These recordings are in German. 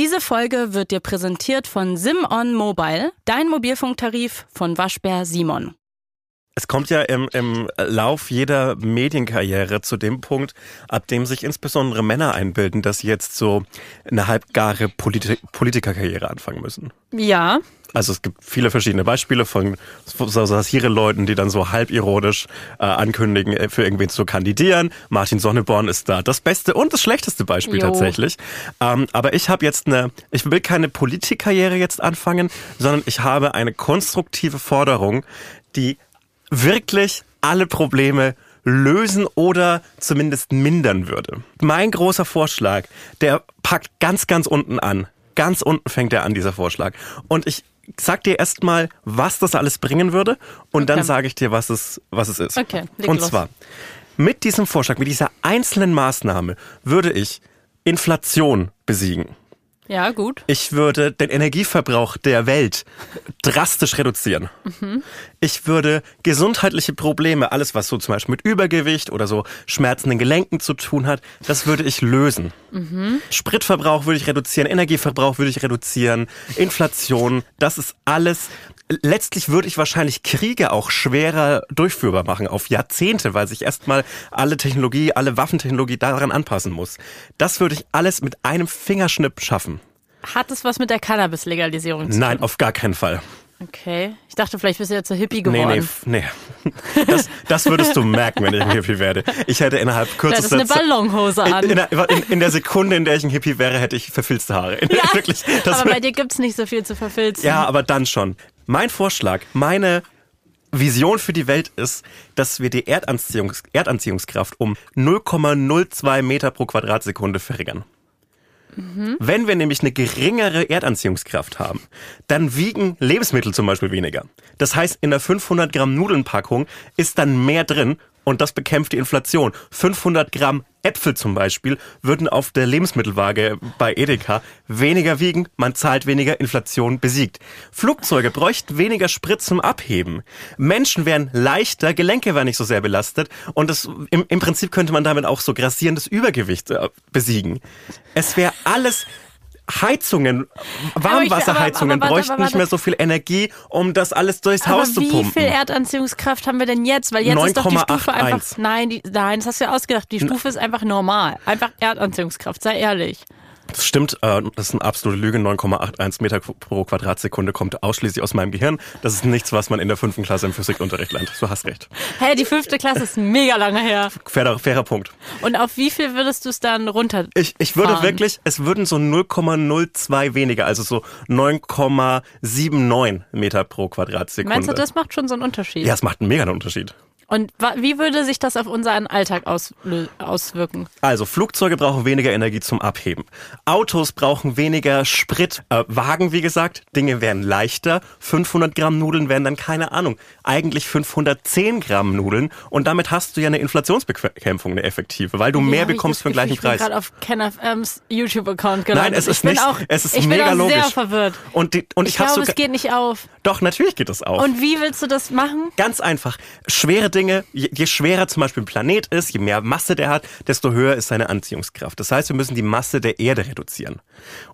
Diese Folge wird dir präsentiert von SimOn Mobile, dein Mobilfunktarif von Waschbär Simon. Es kommt ja im, im Lauf jeder Medienkarriere zu dem Punkt, ab dem sich insbesondere Männer einbilden, dass sie jetzt so eine halbgare Polit Politikerkarriere anfangen müssen. Ja. Also es gibt viele verschiedene Beispiele von so Satire-Leuten, die dann so halbironisch äh, ankündigen, äh, für irgendwen zu kandidieren. Martin Sonneborn ist da das beste und das schlechteste Beispiel jo. tatsächlich. Ähm, aber ich habe jetzt eine, ich will keine Politikkarriere jetzt anfangen, sondern ich habe eine konstruktive Forderung, die wirklich alle Probleme lösen oder zumindest mindern würde. Mein großer Vorschlag, der packt ganz, ganz unten an. Ganz unten fängt er an, dieser Vorschlag. Und ich sag dir erstmal, was das alles bringen würde und okay. dann sage ich dir, was es, was es ist. Okay, und zwar, mit diesem Vorschlag, mit dieser einzelnen Maßnahme würde ich Inflation besiegen. Ja, gut. Ich würde den Energieverbrauch der Welt drastisch reduzieren. Mhm. Ich würde gesundheitliche Probleme, alles was so zum Beispiel mit Übergewicht oder so schmerzenden Gelenken zu tun hat, das würde ich lösen. Mhm. Spritverbrauch würde ich reduzieren, Energieverbrauch würde ich reduzieren, Inflation, das ist alles letztlich würde ich wahrscheinlich Kriege auch schwerer durchführbar machen auf Jahrzehnte, weil sich erstmal alle Technologie, alle Waffentechnologie daran anpassen muss. Das würde ich alles mit einem Fingerschnipp schaffen. Hat es was mit der Cannabis-Legalisierung zu tun? Nein, auf gar keinen Fall. Okay. Ich dachte, vielleicht bist du ja zu Hippie geworden. Nee, nee, nee. Das, das würdest du merken, wenn ich ein Hippie werde. Ich hätte innerhalb kürzester Zeit... eine Ballonhose an. In, in, in, der Sekunde, in der ich ein Hippie wäre, hätte ich verfilzte Haare. Ja, Wirklich, aber bei dir gibt's nicht so viel zu verfilzen. Ja, aber dann schon. Mein Vorschlag, meine Vision für die Welt ist, dass wir die Erdanziehungs Erdanziehungskraft um 0,02 Meter pro Quadratsekunde verringern. Mhm. Wenn wir nämlich eine geringere Erdanziehungskraft haben, dann wiegen Lebensmittel zum Beispiel weniger. Das heißt, in der 500 Gramm Nudelnpackung ist dann mehr drin und das bekämpft die Inflation. 500 Gramm Äpfel zum Beispiel würden auf der Lebensmittelwaage bei Edeka weniger wiegen, man zahlt weniger, Inflation besiegt. Flugzeuge bräuchten weniger Sprit zum Abheben. Menschen wären leichter, Gelenke wären nicht so sehr belastet und das, im, im Prinzip könnte man damit auch so grassierendes Übergewicht äh, besiegen. Es wäre alles Heizungen, Warmwasserheizungen bräuchten nicht mehr so viel Energie, um das alles durchs aber Haus zu pumpen. Wie viel Erdanziehungskraft haben wir denn jetzt? Weil jetzt 9, ist doch die Stufe 8, einfach. Nein, die, nein, das hast du ja ausgedacht. Die Stufe ist einfach normal. Einfach Erdanziehungskraft, sei ehrlich. Das stimmt, äh, das ist eine absolute Lüge. 9,81 Meter pro Quadratsekunde kommt ausschließlich aus meinem Gehirn. Das ist nichts, was man in der fünften Klasse im Physikunterricht lernt. Du hast recht. Hä, hey, die fünfte Klasse ist mega lange her. Fairer, fairer Punkt. Und auf wie viel würdest du es dann runter? Ich, ich würde wirklich, es würden so 0,02 weniger, also so 9,79 Meter pro Quadratsekunde. Meinst du, das macht schon so einen Unterschied? Ja, es macht einen mega Unterschied. Und wie würde sich das auf unseren Alltag auswirken? Also Flugzeuge brauchen weniger Energie zum Abheben. Autos brauchen weniger Sprit. Äh, Wagen, wie gesagt, Dinge werden leichter. 500 Gramm Nudeln werden dann keine Ahnung. Eigentlich 510 Gramm Nudeln. Und damit hast du ja eine Inflationsbekämpfung, eine effektive, weil du ja, mehr bekommst für den gleichen Preis. Ich bin gerade auf KenFMs YouTube-Account gelandet. Nein, es ist nicht. Auch, es ist ich mega bin auch logisch. sehr verwirrt. Und, die, und ich, ich glaube, sogar, es geht nicht auf. Doch, natürlich geht es auf. Und wie willst du das machen? Ganz einfach. Schwere Dinge Dinge, je, je schwerer zum Beispiel ein Planet ist, je mehr Masse der hat, desto höher ist seine Anziehungskraft. Das heißt, wir müssen die Masse der Erde reduzieren.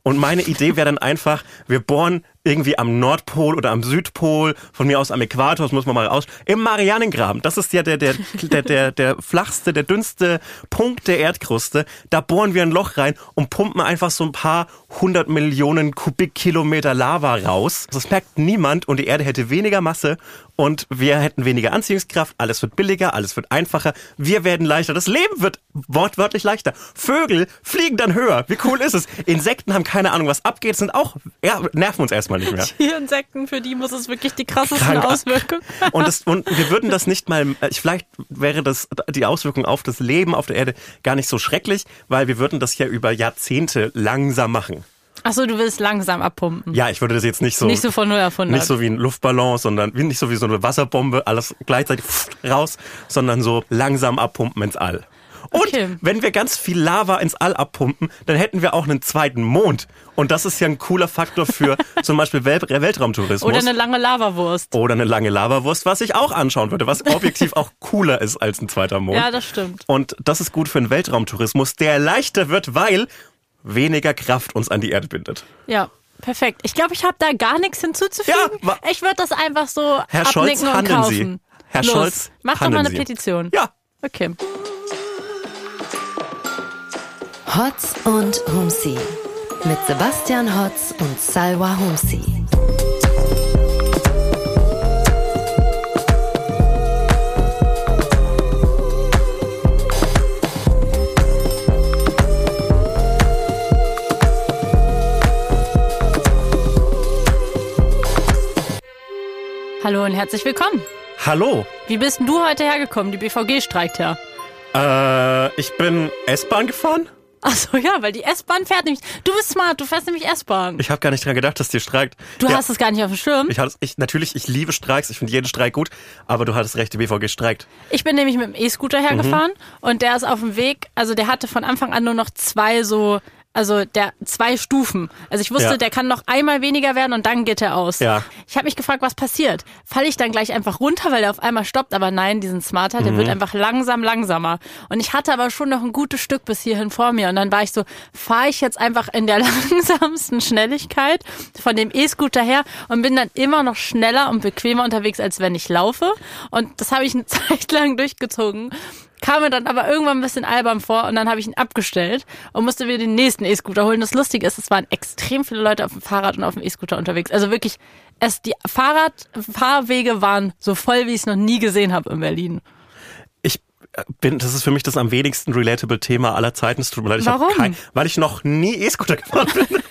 Und meine Idee wäre dann einfach, wir bohren irgendwie am Nordpol oder am Südpol, von mir aus am Äquator, das muss man mal raus, im Marianengraben. Das ist ja der, der, der, der, der flachste, der dünnste Punkt der Erdkruste. Da bohren wir ein Loch rein und pumpen einfach so ein paar hundert Millionen Kubikkilometer Lava raus. Das merkt niemand und die Erde hätte weniger Masse und wir hätten weniger Anziehungskraft, alles wird billiger, alles wird einfacher, wir werden leichter, das Leben wird wortwörtlich leichter. Vögel fliegen dann höher. Wie cool ist es? Insekten haben keine Ahnung, was abgeht, sind auch, ja, nerven uns erstmal nicht mehr. Die Insekten, für die muss es wirklich die krassesten Krank. Auswirkungen. Und, das, und wir würden das nicht mal, äh, vielleicht wäre das, die Auswirkung auf das Leben auf der Erde gar nicht so schrecklich, weil wir würden das ja über Jahrzehnte langsam machen. Ach so, du willst langsam abpumpen. Ja, ich würde das jetzt nicht so. Nicht so von 0 auf 100. Nicht so wie ein Luftballon, sondern nicht so wie so eine Wasserbombe, alles gleichzeitig raus, sondern so langsam abpumpen ins All. Und okay. wenn wir ganz viel Lava ins All abpumpen, dann hätten wir auch einen zweiten Mond. Und das ist ja ein cooler Faktor für zum Beispiel Welt Weltraumtourismus. Oder eine lange Lavawurst. Oder eine lange Lavawurst, was ich auch anschauen würde, was objektiv auch cooler ist als ein zweiter Mond. Ja, das stimmt. Und das ist gut für einen Weltraumtourismus, der leichter wird, weil weniger Kraft uns an die Erde bindet. Ja. Perfekt. Ich glaube, ich habe da gar nichts hinzuzufügen. Ja, ich würde das einfach so Herr Scholz, und handeln kaufen. Sie. Herr Los. Scholz, Mach doch mal eine Sie. Petition. Ja. Okay. Hotz und Humsi mit Sebastian Hotz und Salwa Humsi. Hallo und herzlich willkommen. Hallo. Wie bist denn du heute hergekommen? Die BVG streikt ja. Äh, ich bin S-Bahn gefahren. Achso, ja, weil die S-Bahn fährt nämlich. Du bist smart, du fährst nämlich S-Bahn. Ich habe gar nicht dran gedacht, dass die streikt. Du ja, hast es gar nicht auf dem Schirm. ich, hatte, ich Natürlich, ich liebe Streiks. Ich finde jeden Streik gut. Aber du hattest recht, die BVG streikt. Ich bin nämlich mit dem E-Scooter hergefahren Mhm. und der ist auf dem Weg, also der hatte von Anfang an nur noch zwei so, also der zwei Stufen. Also ich wusste, Ja. der kann noch einmal weniger werden und dann geht er aus. Ja. Ich habe mich gefragt, was passiert. Falle ich dann gleich einfach runter, weil der auf einmal stoppt? Aber nein, diesen Smarter, der Mhm. wird einfach langsam, langsamer. Und ich hatte aber schon noch ein gutes Stück bis hierhin vor mir. Und dann war ich so, fahre ich jetzt einfach in der langsamsten Schnelligkeit von dem E-Scooter her und bin dann immer noch schneller und bequemer unterwegs, als wenn ich laufe. Und das habe ich eine Zeit lang durchgezogen. Kam mir dann aber irgendwann ein bisschen albern vor und dann habe ich ihn abgestellt und musste mir den nächsten E-Scooter holen. Das Lustige ist, es waren extrem viele Leute auf dem Fahrrad und auf dem E-Scooter unterwegs. Also wirklich, es, die Fahrradfahrwege waren so voll, wie ich es noch nie gesehen habe in Berlin. Ich äh, bin, das ist für mich das am wenigsten relatable Thema aller Zeiten. Es tut mir leid, ich Warum? Kein, weil ich noch nie E-Scooter gefahren bin.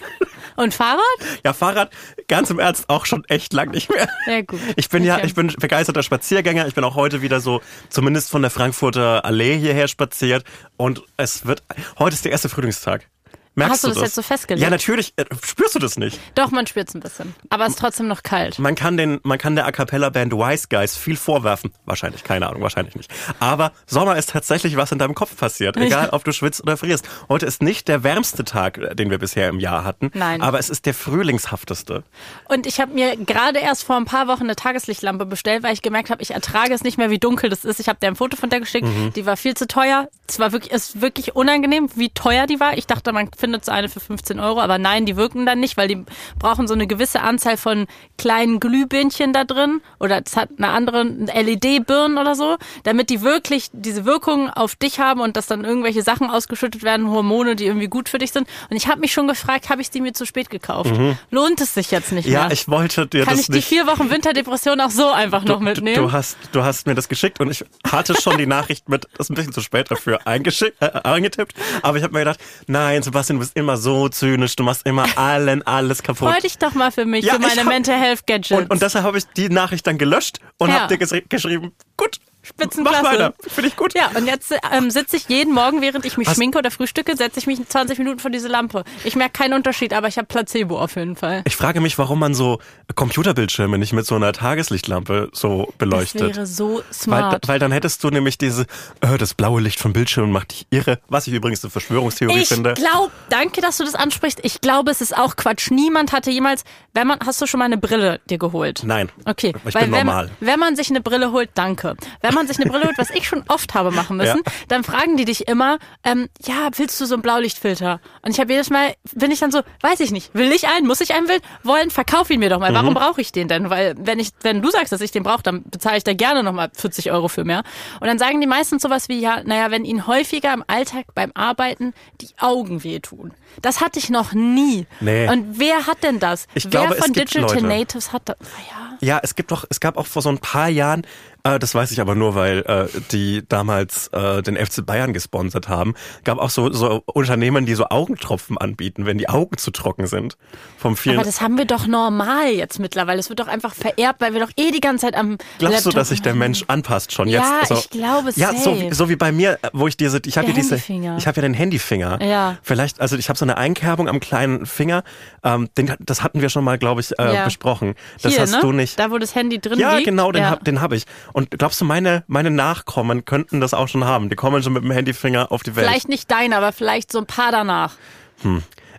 Und Fahrrad? ja, Fahrrad, ganz im Ernst, auch schon echt lang nicht mehr. Ja, gut. Ich bin ja, ich bin begeisterter Spaziergänger. Ich bin auch heute wieder so, zumindest von der Frankfurter Allee hierher spaziert. Und es wird, heute ist der erste Frühlingstag. Merkst Hast du das das jetzt so festgelegt? Ja, natürlich. Äh, Spürst du das nicht? Doch, man spürt es ein bisschen. Aber es ist trotzdem noch kalt. Man kann den, man kann der A cappella Band Wise Guys viel vorwerfen. Wahrscheinlich, keine Ahnung, wahrscheinlich nicht. Aber Sommer ist tatsächlich was in deinem Kopf passiert. Egal, ob du schwitzt oder frierst. Heute ist nicht der wärmste Tag, äh, den wir bisher im Jahr hatten. Nein. Aber es ist der frühlingshafteste. Und ich habe mir gerade erst vor ein paar Wochen eine Tageslichtlampe bestellt, weil ich gemerkt habe, ich ertrage es nicht mehr, wie dunkel das ist. Ich habe dir ein Foto von der geschickt. Mhm. Die war viel zu teuer. Es war wirklich, es ist wirklich unangenehm, wie teuer die war. Ich dachte, man findet so eine für 15 Euro, aber nein, die wirken dann nicht, weil die brauchen so eine gewisse Anzahl von kleinen Glühbirnchen da drin oder es hat eine andere LED-Birnen oder so, damit die wirklich diese Wirkung auf dich haben und dass dann irgendwelche Sachen ausgeschüttet werden, Hormone, die irgendwie gut für dich sind. Und ich habe mich schon gefragt, habe ich die mir zu spät gekauft? Lohnt es sich jetzt nicht Mhm. Ja, mehr? ich wollte dir Kann das ich die vier Wochen Winterdepression auch so einfach noch mitnehmen? Du hast, du hast mir das geschickt und ich hatte schon die Nachricht mit, das ist ein bisschen zu spät dafür eingeschickt, äh, eingetippt. Aber ich habe mir gedacht, nein, Sebastian, du bist immer so zynisch, du machst immer allen alles kaputt. Freu dich doch mal für mich, Ja, für meine hab- Mental Health Gadgets. Und, und deshalb habe ich die Nachricht dann gelöscht und Ja. habe dir ges geschrieben, gut, Spitzenklasse. mach weiter, finde ich gut. Ja, und jetzt ähm, sitze ich jeden Morgen, während ich mich Was- schminke oder frühstücke, setze ich mich 20 Minuten vor diese Lampe. Ich merke keinen Unterschied, aber ich habe Placebo auf jeden Fall. Ich frage mich, warum man so Computerbildschirme nicht mit so einer Tageslichtlampe so Das beleuchtet. wäre so Weil, smart. weil dann hättest du nämlich diese, äh, das blaue Licht vom Bildschirm macht dich irre, was ich übrigens eine Verschwörungstheorie ich finde. glaube, danke, dass du das ansprichst. Ich glaube, es ist auch Quatsch. Niemand hatte jemals, wenn man, hast du schon mal eine Brille dir geholt? Nein. Okay, Ich weil bin wenn, normal. wenn man sich eine Brille holt, danke. Wenn man sich eine Brille holt, was ich schon oft habe machen müssen, Ja. dann fragen die dich immer, ähm, ja, willst du so einen Blaulichtfilter? Und ich habe jedes Mal, bin ich dann so, weiß ich nicht, will ich einen, muss ich einen will, wollen, verkauf ihn mir doch mal. Mhm. Warum brauche ich den denn? Weil wenn ich, wenn du sagst, dass ich den brauche, dann bezahle ich da gerne nochmal 40 Euro für mehr. Und dann sagen die meistens sowas wie, ja, naja, wenn ihnen häufiger im Alltag beim Arbeiten die Augen wehtun. Das hatte ich noch nie. Nee. Und wer hat denn das? Ich wer glaube, von Digital. Natives hat das? Ja. Ja, es gibt doch, es gab auch vor so ein paar Jahren, äh, das weiß ich aber nur, weil äh, die damals äh, den FC Bayern gesponsert haben, gab auch so, so Unternehmen, die so Augentropfen anbieten, wenn die Augen zu trocken sind. Vom vielen. Aber das haben wir doch normal jetzt mittlerweile. Es wird doch einfach vererbt, weil wir doch eh die ganze Zeit am Glaubst du, Laptop dass sich der Mensch anpasst schon Ja, jetzt? ich glaube, Ja, so, so wie bei mir, äh, wo ich diese, ich habe hier diese, ich habe ja den Handyfinger. Ja. Vielleicht, also ich habe so eine Einkerbung am kleinen Finger. Ähm, den, das hatten wir schon mal, glaube ich, äh, Ja. besprochen. Das Hier, hast ne? du nicht. Da, wo das Handy drin Ja, liegt. genau, den ja. hab, den hab ich. Und glaubst du, meine, meine Nachkommen könnten das auch schon haben? Die kommen schon mit dem Handyfinger auf die Welt. Vielleicht nicht dein, aber vielleicht so ein paar danach.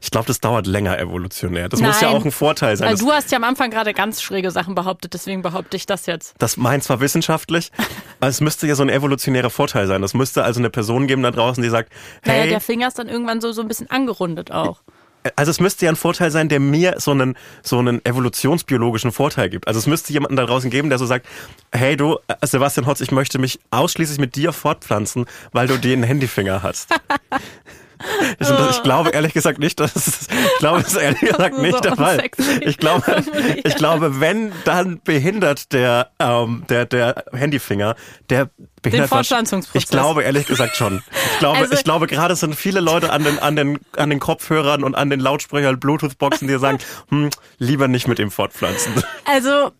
Ich glaube, das dauert länger evolutionär. Das muss ja Nein. auch ein Vorteil sein. Weil du hast ja am Anfang gerade ganz schräge Sachen behauptet, deswegen behaupte ich das jetzt. das meint zwar wissenschaftlich, aber es müsste ja so ein evolutionärer Vorteil sein. Das müsste also eine Person geben da draußen, die sagt, Naja, hey, der Finger ist dann irgendwann so, so ein bisschen angerundet auch. Also es müsste ja ein Vorteil sein, der mir so einen, so einen evolutionsbiologischen Vorteil gibt. Also es müsste jemanden da draußen geben, der so sagt, hey du, äh, Sebastian Hotz, ich möchte mich ausschließlich mit dir fortpflanzen, weil du den Handyfinger hast. Ich, ich glaube ehrlich gesagt nicht, dass es, ich glaube es ehrlich gesagt So nicht der Fall. Ich glaube, ich glaube, wenn dann behindert der ähm, der der Handyfinger, der behindert was- Fortpflanzungsprozess. Ich glaube ehrlich gesagt schon. Ich glaube, Also- ich glaube gerade sind viele Leute an den an den an den Kopfhörern und an den Lautsprechern, Bluetooth-Boxen, die sagen, hm, lieber nicht mit ihm fortpflanzen. Also,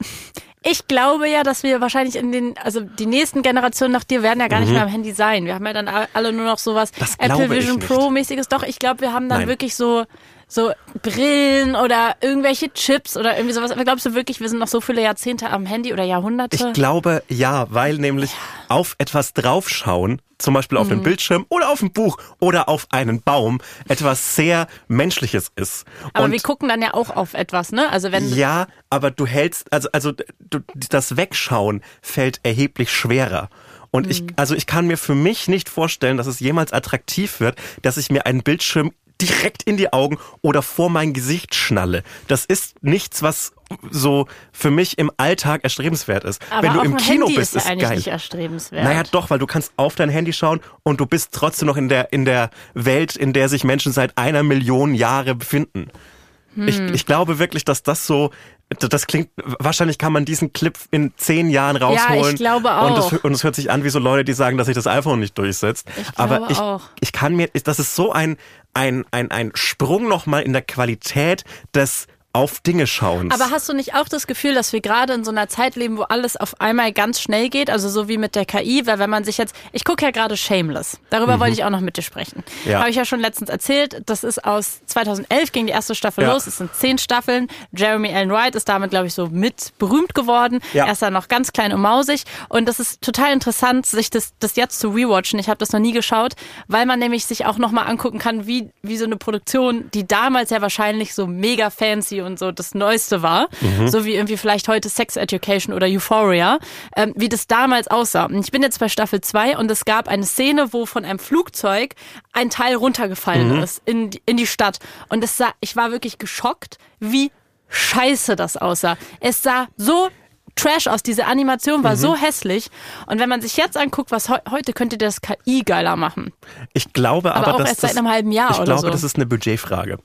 ich glaube ja, dass wir wahrscheinlich in den, also die nächsten Generationen nach dir werden ja gar nicht mehr am Handy sein. Wir haben ja dann alle nur noch sowas Mhm. Das Apple Vision nicht. Pro mäßiges. Doch, ich glaube, wir haben dann Nein. wirklich so, so Brillen oder irgendwelche Chips oder irgendwie sowas. Aber glaubst du wirklich, wir sind noch so viele Jahrzehnte am Handy oder Jahrhunderte? Ich glaube ja, weil nämlich auf etwas draufschauen, zum Beispiel Mhm. auf einem Bildschirm oder auf ein Buch oder auf einen Baum, etwas sehr Menschliches ist. aber Und wir gucken dann ja auch auf etwas, ne? Also wenn ja, aber du hältst, also, also du, das Wegschauen fällt erheblich schwerer. Und ich, Mhm. also ich kann mir für mich nicht vorstellen, dass es jemals attraktiv wird, dass ich mir einen Bildschirm direkt in die Augen oder vor mein Gesicht schnalle. Das ist nichts, was so für mich im Alltag erstrebenswert ist. aber Wenn du im Kino Handy bist, ist ist ja eigentlich geil. nicht erstrebenswert. Naja, doch, weil du kannst auf dein Handy schauen und du bist trotzdem noch in der, in der Welt, in der sich Menschen seit einer Million Jahre befinden. Ich, Hm. ich glaube wirklich, dass das so, das klingt, wahrscheinlich kann man diesen Clip in zehn Jahren rausholen. ich glaube Und auch. es, und es hört sich an wie so Leute, die sagen, dass sich das iPhone nicht durchsetzt. Ich Aber ich, auch. ich kann mir, das ist so ein, ein, ein, ein Sprung nochmal in der Qualität des auf Dinge schauens. Aber hast du nicht auch das Gefühl, dass wir gerade in so einer Zeit leben, wo alles auf einmal ganz schnell geht? Also so wie mit der KI, weil wenn man sich jetzt, ich gucke ja gerade Shameless. Darüber wollte ich auch noch mit dir sprechen. Mhm. Ja. Habe ich ja schon letztens erzählt. Das ist aus 2011 ging die erste Staffel Ja. los. Es sind zehn Staffeln. Jeremy Allen Wright ist damit, glaube ich, so mit berühmt geworden. Ja. Er ist dann noch ganz klein und mausig. Und das ist total interessant, sich das, das jetzt zu rewatchen. Ich habe das noch nie geschaut, weil man nämlich sich auch nochmal angucken kann, wie, wie so eine Produktion, die damals ja wahrscheinlich so mega fancy und so das Neueste war, so wie irgendwie vielleicht heute Sex Education oder Euphoria, ähm, wie das damals aussah. Und ich bin jetzt bei Staffel 2 und es gab eine Szene, wo von einem Flugzeug ein Teil runtergefallen ist in, die- in die Stadt. Und es sah, ich war wirklich geschockt, wie scheiße das aussah. Es sah so Trash aus. Diese Animation war so hässlich. Und wenn man sich jetzt anguckt, was heu heute könnte das KI geiler machen. Ich glaube aber, Aber auch dass erst seit das, einem halben Jahr Ich oder glaube, so. das ist eine Budgetfrage,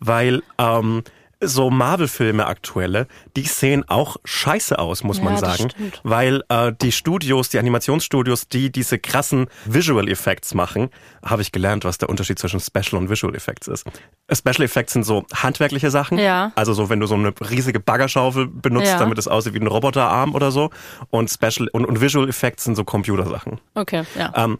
weil ähm, so Marvel-Filme aktuelle, die sehen auch scheiße aus, muss Ja, man sagen, weil äh, die Studios, die Animationsstudios, die diese krassen Visual Effects machen, habe ich gelernt, was der Unterschied zwischen Special und Visual Effects ist. Special Effects sind so handwerkliche Sachen, Ja. also so wenn du so eine riesige Baggerschaufel benutzt, Ja. damit es aussieht wie ein Roboterarm oder so, und Special und, und Visual Effects sind so Computersachen. Okay, ja. Ähm,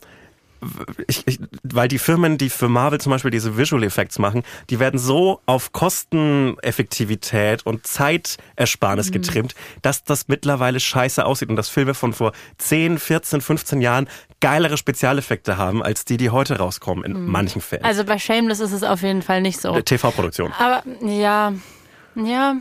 ich, ich, weil die Firmen, die für Marvel zum Beispiel diese Visual Effects machen, die werden so auf Kosteneffektivität und Zeitersparnis getrimmt, dass das mittlerweile scheiße aussieht und dass Filme von vor 10, 14, 15 Jahren geilere Spezialeffekte haben, als die, die heute rauskommen in manchen Fällen. Also bei Shameless ist es auf jeden Fall nicht so. TV-Produktion. Aber ja, ja.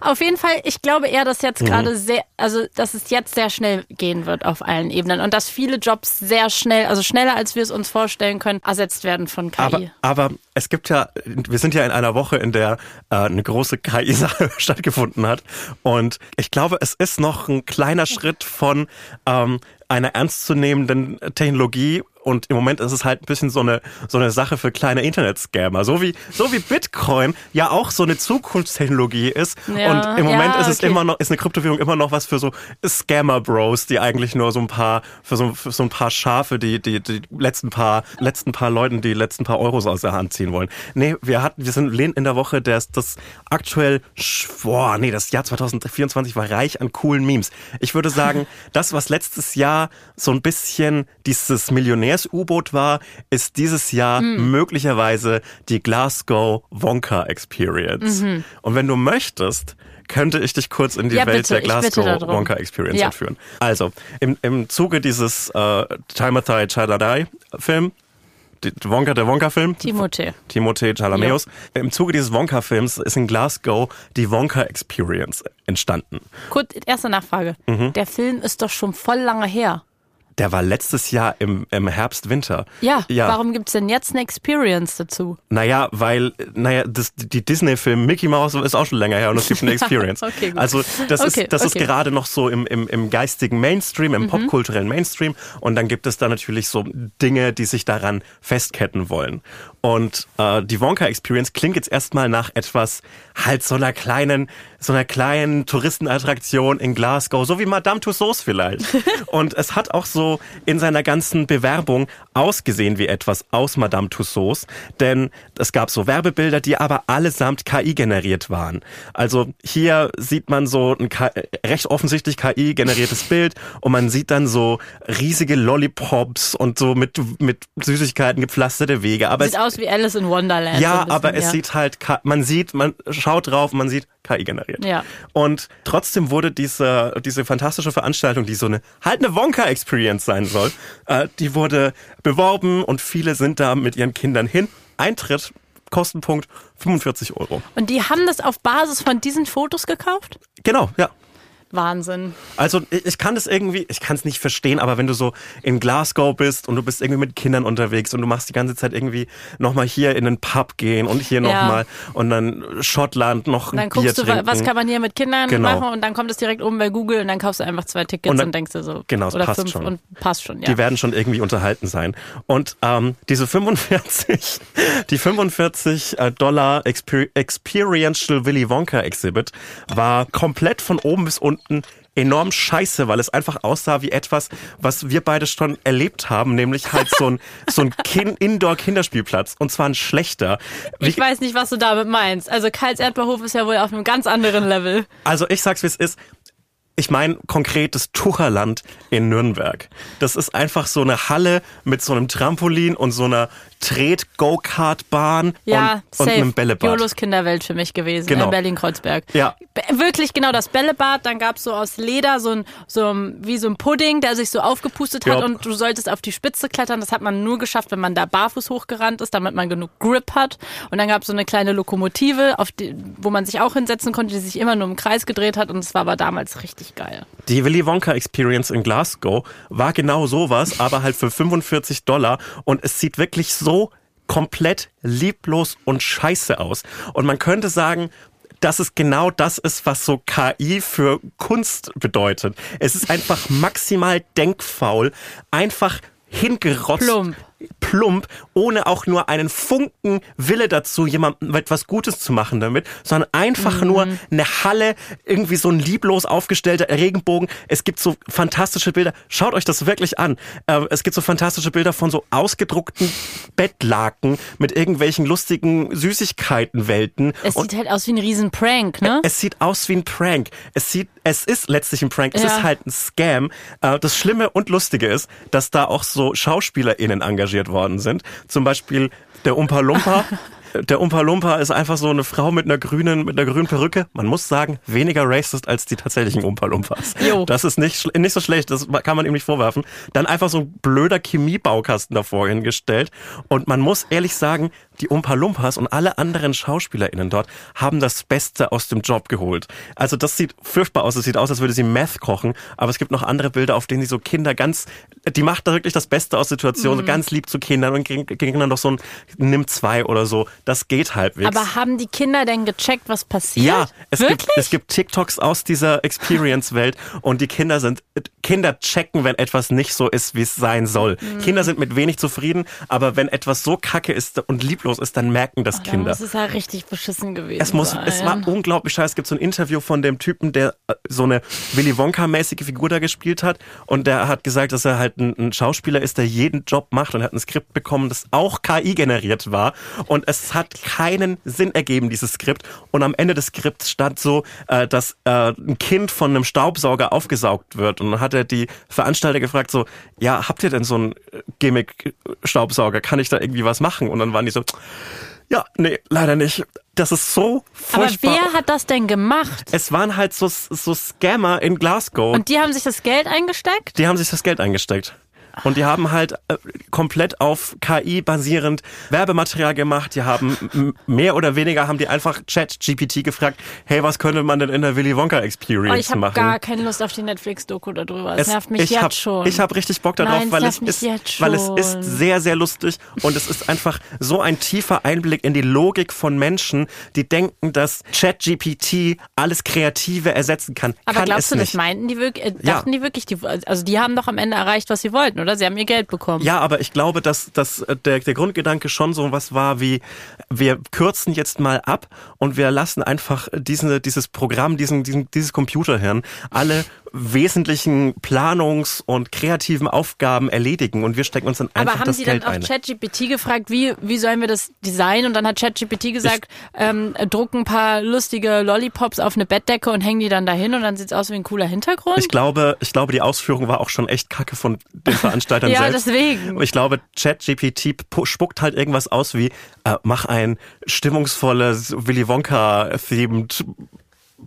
Auf jeden Fall, ich glaube eher, dass Mhm. jetzt gerade sehr, also dass es jetzt sehr schnell gehen wird auf allen Ebenen und dass viele Jobs sehr schnell, also schneller als wir es uns vorstellen können, ersetzt werden von KI. Aber, aber es gibt ja, wir sind ja in einer Woche, in der äh, eine große KI-Sache stattgefunden hat. Und ich glaube, es ist noch ein kleiner Schritt von ähm, einer ernstzunehmenden Technologie. Und im Moment ist es halt ein bisschen so eine, so eine Sache für kleine Internet-Scammer. So wie, so wie Bitcoin ja auch so eine Zukunftstechnologie ist. Ja, und im Moment ja, ist es okay. immer noch, ist eine Kryptowährung immer noch was für so Scammer-Bros, die eigentlich nur so ein paar, für so, für so ein paar Schafe, die, die, die letzten paar, letzten paar Leuten die letzten paar Euros aus der Hand ziehen wollen. Nee, wir hatten, wir sind in der Woche, der ist das aktuell, boah, nee, das Jahr 2024 war reich an coolen Memes. Ich würde sagen, das, was letztes Jahr so ein bisschen dieses Millionärs-U-Boot war, ist dieses Jahr Hm. möglicherweise die Glasgow Wonka Experience. Und wenn du möchtest, könnte ich dich kurz in die. Ja, Welt bitte, der Glasgow. Wonka Experience Ja. entführen. Also, im, im Zuge dieses äh, Timothy Chalamet Film die Wonka, der Wonka-Film. Timothée. Timothée Chalameus. Im Zuge dieses Wonka-Films ist in Glasgow die Wonka Experience entstanden. Kurz, erste Nachfrage. Mhm. Der Film ist doch schon voll lange her. Der war letztes Jahr im, im Herbst, Winter. Ja, ja. warum gibt's denn jetzt eine Experience dazu? Naja, weil, naja, das, die Disney-Film Mickey Mouse ist auch schon länger her und es gibt eine Experience. Okay, also das, Okay, ist, das ist okay. gerade noch so im, im, im geistigen Mainstream, Mhm. im popkulturellen Mainstream und dann gibt es da natürlich so Dinge, die sich daran festketten wollen. Und äh, die Wonka Experience klingt jetzt erstmal nach etwas halt so einer kleinen, so einer kleinen Touristenattraktion in Glasgow, so wie Madame Tussauds vielleicht. und es hat auch so in seiner ganzen Bewerbung ausgesehen wie etwas aus Madame Tussauds, denn es gab so Werbebilder, die aber allesamt KI generiert waren. Also hier sieht man so ein K recht offensichtlich KI generiertes Bild und man sieht dann so riesige Lollipops und so mit mit Süßigkeiten gepflasterte Wege, aber aus wie Alice in Wonderland. so ja, bisschen, aber es ja. sieht halt, man sieht, man schaut drauf, man sieht KI generiert. Ja. Und trotzdem wurde diese, diese fantastische Veranstaltung, die so eine, halt eine Wonka-Experience sein soll, äh, die wurde beworben und viele sind da mit ihren Kindern hin. Eintritt, Kostenpunkt 45 Euro. Und die haben das auf Basis von diesen Fotos gekauft? Genau, ja. Wahnsinn. Also ich kann das irgendwie, ich kann es nicht verstehen, aber wenn du so in Glasgow bist und du bist irgendwie mit Kindern unterwegs und du machst die ganze Zeit irgendwie nochmal hier in den Pub gehen und hier Ja. nochmal und dann Schottland noch Und ein dann Bier guckst du, trinken. was kann man hier mit Kindern Genau. machen und dann kommt es direkt oben bei Google und dann kaufst du einfach zwei Tickets Und und, dann- denkst dir so. Genau, oder passt fünf schon. und passt schon, ja. Die werden schon irgendwie unterhalten sein. Und ähm, diese 45, die 45 äh, Dollar Exper Experiential Willy Wonka Exhibit war komplett von oben bis unten enorm scheiße, weil es einfach aussah wie etwas, was wir beide schon erlebt haben, nämlich halt so ein, so ein Kin Indoor-Kinderspielplatz. Und zwar ein schlechter. Wie, ich weiß nicht, was du damit meinst. Also Karls Erdbeerhof ist ja wohl auf einem ganz anderen Level. Also ich sag's wie es ist. Ich meine konkret das Tucherland in Nürnberg. Das ist einfach so eine Halle mit so einem Trampolin und so einer Tret-Go-Kart-Bahn Ja, und, und safe. einem Bällebad. Jolos Kinderwelt für mich gewesen Genau. in Berlin-Kreuzberg. Ja. Wirklich genau das Bällebad, dann gab's so aus Leder so ein, so ein, wie so ein Pudding, der sich so aufgepustet hat Ja. und du solltest auf die Spitze klettern. Das hat man nur geschafft, wenn man da barfuß hochgerannt ist, damit man genug Grip hat. Und dann gab's so eine kleine Lokomotive, auf die, wo man sich auch hinsetzen konnte, die sich immer nur im Kreis gedreht hat und es war aber damals richtig geil. Die Willy Wonka Experience in Glasgow war genau sowas, aber halt für 45 Dollar und es sieht wirklich so komplett lieblos und scheiße aus. Und man könnte sagen, dass es genau das ist, was so KI für Kunst bedeutet. Es ist einfach maximal denkfaul, einfach hingerotzt. Plump. Plump, ohne auch nur einen Funken Wille dazu, jemandem etwas Gutes zu machen damit, sondern einfach nur eine Halle, irgendwie so ein lieblos aufgestellter Regenbogen. Es gibt so fantastische Bilder. Schaut euch das wirklich an. Äh, Es gibt so fantastische Bilder von so ausgedruckten Bettlaken mit irgendwelchen lustigen Süßigkeitenwelten. Es Und sieht halt aus wie ein riesen Prank, ne? es sieht aus wie ein Prank. Es sieht, es ist letztlich ein Prank. Es Ja. ist halt ein Scam. Äh, Das Schlimme und Lustige ist, dass da auch so SchauspielerInnen engagiert worden sind. Zum Beispiel der Umpa Lumpa. Der Umpa Lumpa ist einfach so eine Frau mit einer grünen, mit einer grünen Perücke. Man muss sagen, weniger racist als die tatsächlichen Umpa Lumpas. Jo. Das ist nicht, nicht so schlecht, das kann man ihm nicht vorwerfen. Dann einfach so ein blöder Chemiebaukasten davor hingestellt. Und man muss ehrlich sagen, die Umpa Lumpas und alle anderen SchauspielerInnen dort haben das Beste aus dem Job geholt. Also das sieht furchtbar aus. Es sieht aus, als würde sie Meth kochen. Aber es gibt noch andere Bilder, auf denen sie so Kinder ganz, die macht da wirklich das Beste aus Situationen, Mhm. so ganz lieb zu Kindern und dann noch so ein Nimm zwei oder so. Das geht halbwegs. Aber haben die Kinder denn gecheckt, was passiert? Ja, es Wirklich? gibt, es gibt TikToks aus dieser Experience-Welt und die Kinder sind, Kinder checken, wenn etwas nicht so ist, wie es sein soll. Mhm. Kinder sind mit wenig zufrieden, aber wenn etwas so kacke ist und lieblos ist, dann merken das Da Kinder. muss es ja richtig beschissen gewesen Es muss, sein. es war unglaublich scheiße. Es gibt so ein Interview von dem Typen, der äh, so eine Willy Wonka-mäßige Figur da gespielt hat. Und der hat gesagt, dass er halt ein, ein Schauspieler ist, der jeden Job macht und hat ein Skript bekommen, das auch KI generiert war. Und es hat keinen Sinn ergeben, dieses Skript. Und am Ende des Skripts stand so, äh, dass äh, ein Kind von einem Staubsauger aufgesaugt wird. Und dann hat er die Veranstalter gefragt so, ja, habt ihr denn so einen Gimmick-Staubsauger? Kann ich da irgendwie was machen? Und dann waren die so, ja, nee, leider nicht. Das ist so Aber furchtbar. wer hat das denn gemacht? es waren halt so, so Scammer in Glasgow. Und die haben sich das Geld eingesteckt? die haben sich das Geld eingesteckt. Und die haben halt äh, komplett auf KI basierend Werbematerial gemacht. Die haben mehr oder weniger haben die einfach Chat-GPT gefragt, hey, was könnte man denn in der Willy Wonka Oh, Experience ich habe machen? gar keine Lust auf die Netflix-Doku darüber. Es, Es- nervt mich ich jetzt hab, schon. Ich habe richtig Bock darauf, Nein, weil es ist, weil es ist sehr, sehr lustig und es ist einfach so ein tiefer Einblick in die Logik von Menschen, die denken, dass ChatGPT alles Kreative ersetzen kann. Aber kann glaubst du, nicht. das meinten die wirklich, äh, Ja. dachten die wirklich, die, also die haben doch am Ende erreicht, was sie wollten, oder? Sie haben ihr Geld bekommen. Ja, aber ich glaube, dass, dass äh, der, der Grundgedanke schon so was war wie, wir kürzen jetzt mal ab und wir lassen einfach diesen, dieses Programm, diesen, diesen, dieses Computerhirn alle wesentlichen Planungs- und kreativen Aufgaben erledigen und wir stecken uns dann einfach Aber haben das Sie Geld dann auch. ChatGPT gefragt, wie, wie sollen wir das designen? Und dann hat ChatGPT gesagt, ähm, druck ein paar lustige Lollipops auf eine Bettdecke und hängen die dann dahin und dann sieht's aus wie ein cooler Hintergrund? Ich glaube, ich glaube, die Ausführung war auch schon echt kacke von den Veranstaltern Ja, selbst. deswegen. Ich glaube, ChatGPT pu- spuckt halt irgendwas aus wie, äh, mach ein stimmungsvolles Willy Wonka-themed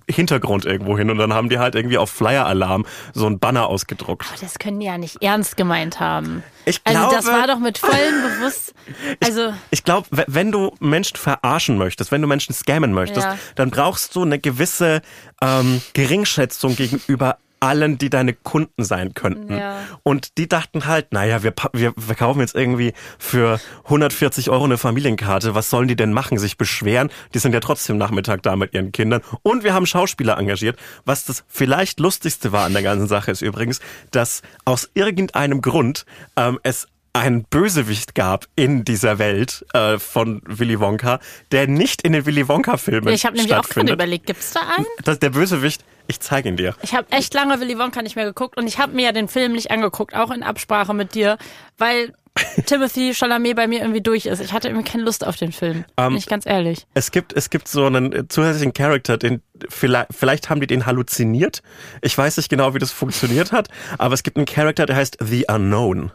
Hintergrund irgendwo hin und dann haben die halt irgendwie auf Flyer-Alarm so ein Banner ausgedruckt. Oh, das können die ja nicht ernst gemeint haben. Ich also das glaube- war doch mit vollem Bewusst. Also Ich glaube, wenn du Menschen verarschen möchtest, wenn du Menschen scammen möchtest, Ja. dann brauchst du eine gewisse ähm, Geringschätzung gegenüber allen, die deine Kunden sein könnten. Ja. Und die dachten halt, naja, wir, wir verkaufen jetzt irgendwie für 140 Euro eine Familienkarte. Was sollen die denn machen? Sich beschweren? Die sind ja trotzdem Nachmittag da mit ihren Kindern. Und wir haben Schauspieler engagiert. Was das vielleicht lustigste war an der ganzen Sache ist übrigens, dass aus irgendeinem Grund ähm, es einen Bösewicht gab in dieser Welt äh, von Willy Wonka, der nicht in den Willy Wonka-Filmen ich habe nämlich auch gerade überlegt, gibt's da einen? Das, der Bösewicht, ich zeige ihn dir. Ich habe echt lange Willy Wonka nicht mehr geguckt und ich habe mir ja den Film nicht angeguckt, auch in Absprache mit dir, weil Timothy Chalamet bei mir irgendwie durch ist. Ich hatte irgendwie keine Lust auf den Film, Ähm, bin ich ganz ehrlich. Es gibt, es gibt so einen zusätzlichen Charakter, den vielleicht, vielleicht haben die den halluziniert. Ich weiß nicht genau, wie das funktioniert hat, aber es gibt einen Charakter, der heißt The Unknown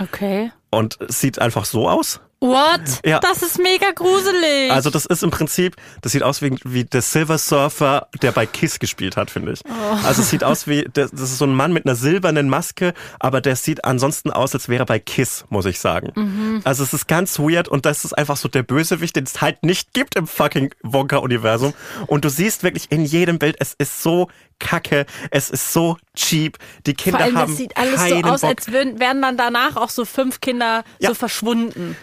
Okay. und sieht einfach so aus. What? Ja. Das ist mega gruselig. Also das ist im Prinzip, das sieht aus wie, wie der Silver Surfer, der bei Kiss gespielt hat, finde ich. Also es sieht aus wie, das ist so ein Mann mit einer silbernen Maske, aber der sieht ansonsten aus, als wäre er bei Kiss, muss ich sagen. Also es ist ganz weird und das ist einfach so der Bösewicht, den es halt nicht gibt im fucking Wonka-Universum. Und du siehst wirklich in jedem Bild, es ist so kacke, es ist so cheap. Die Kinder Vor allem, haben das sieht alles so aus, Bock. als wären dann danach auch so fünf Kinder Ja. so verschwunden.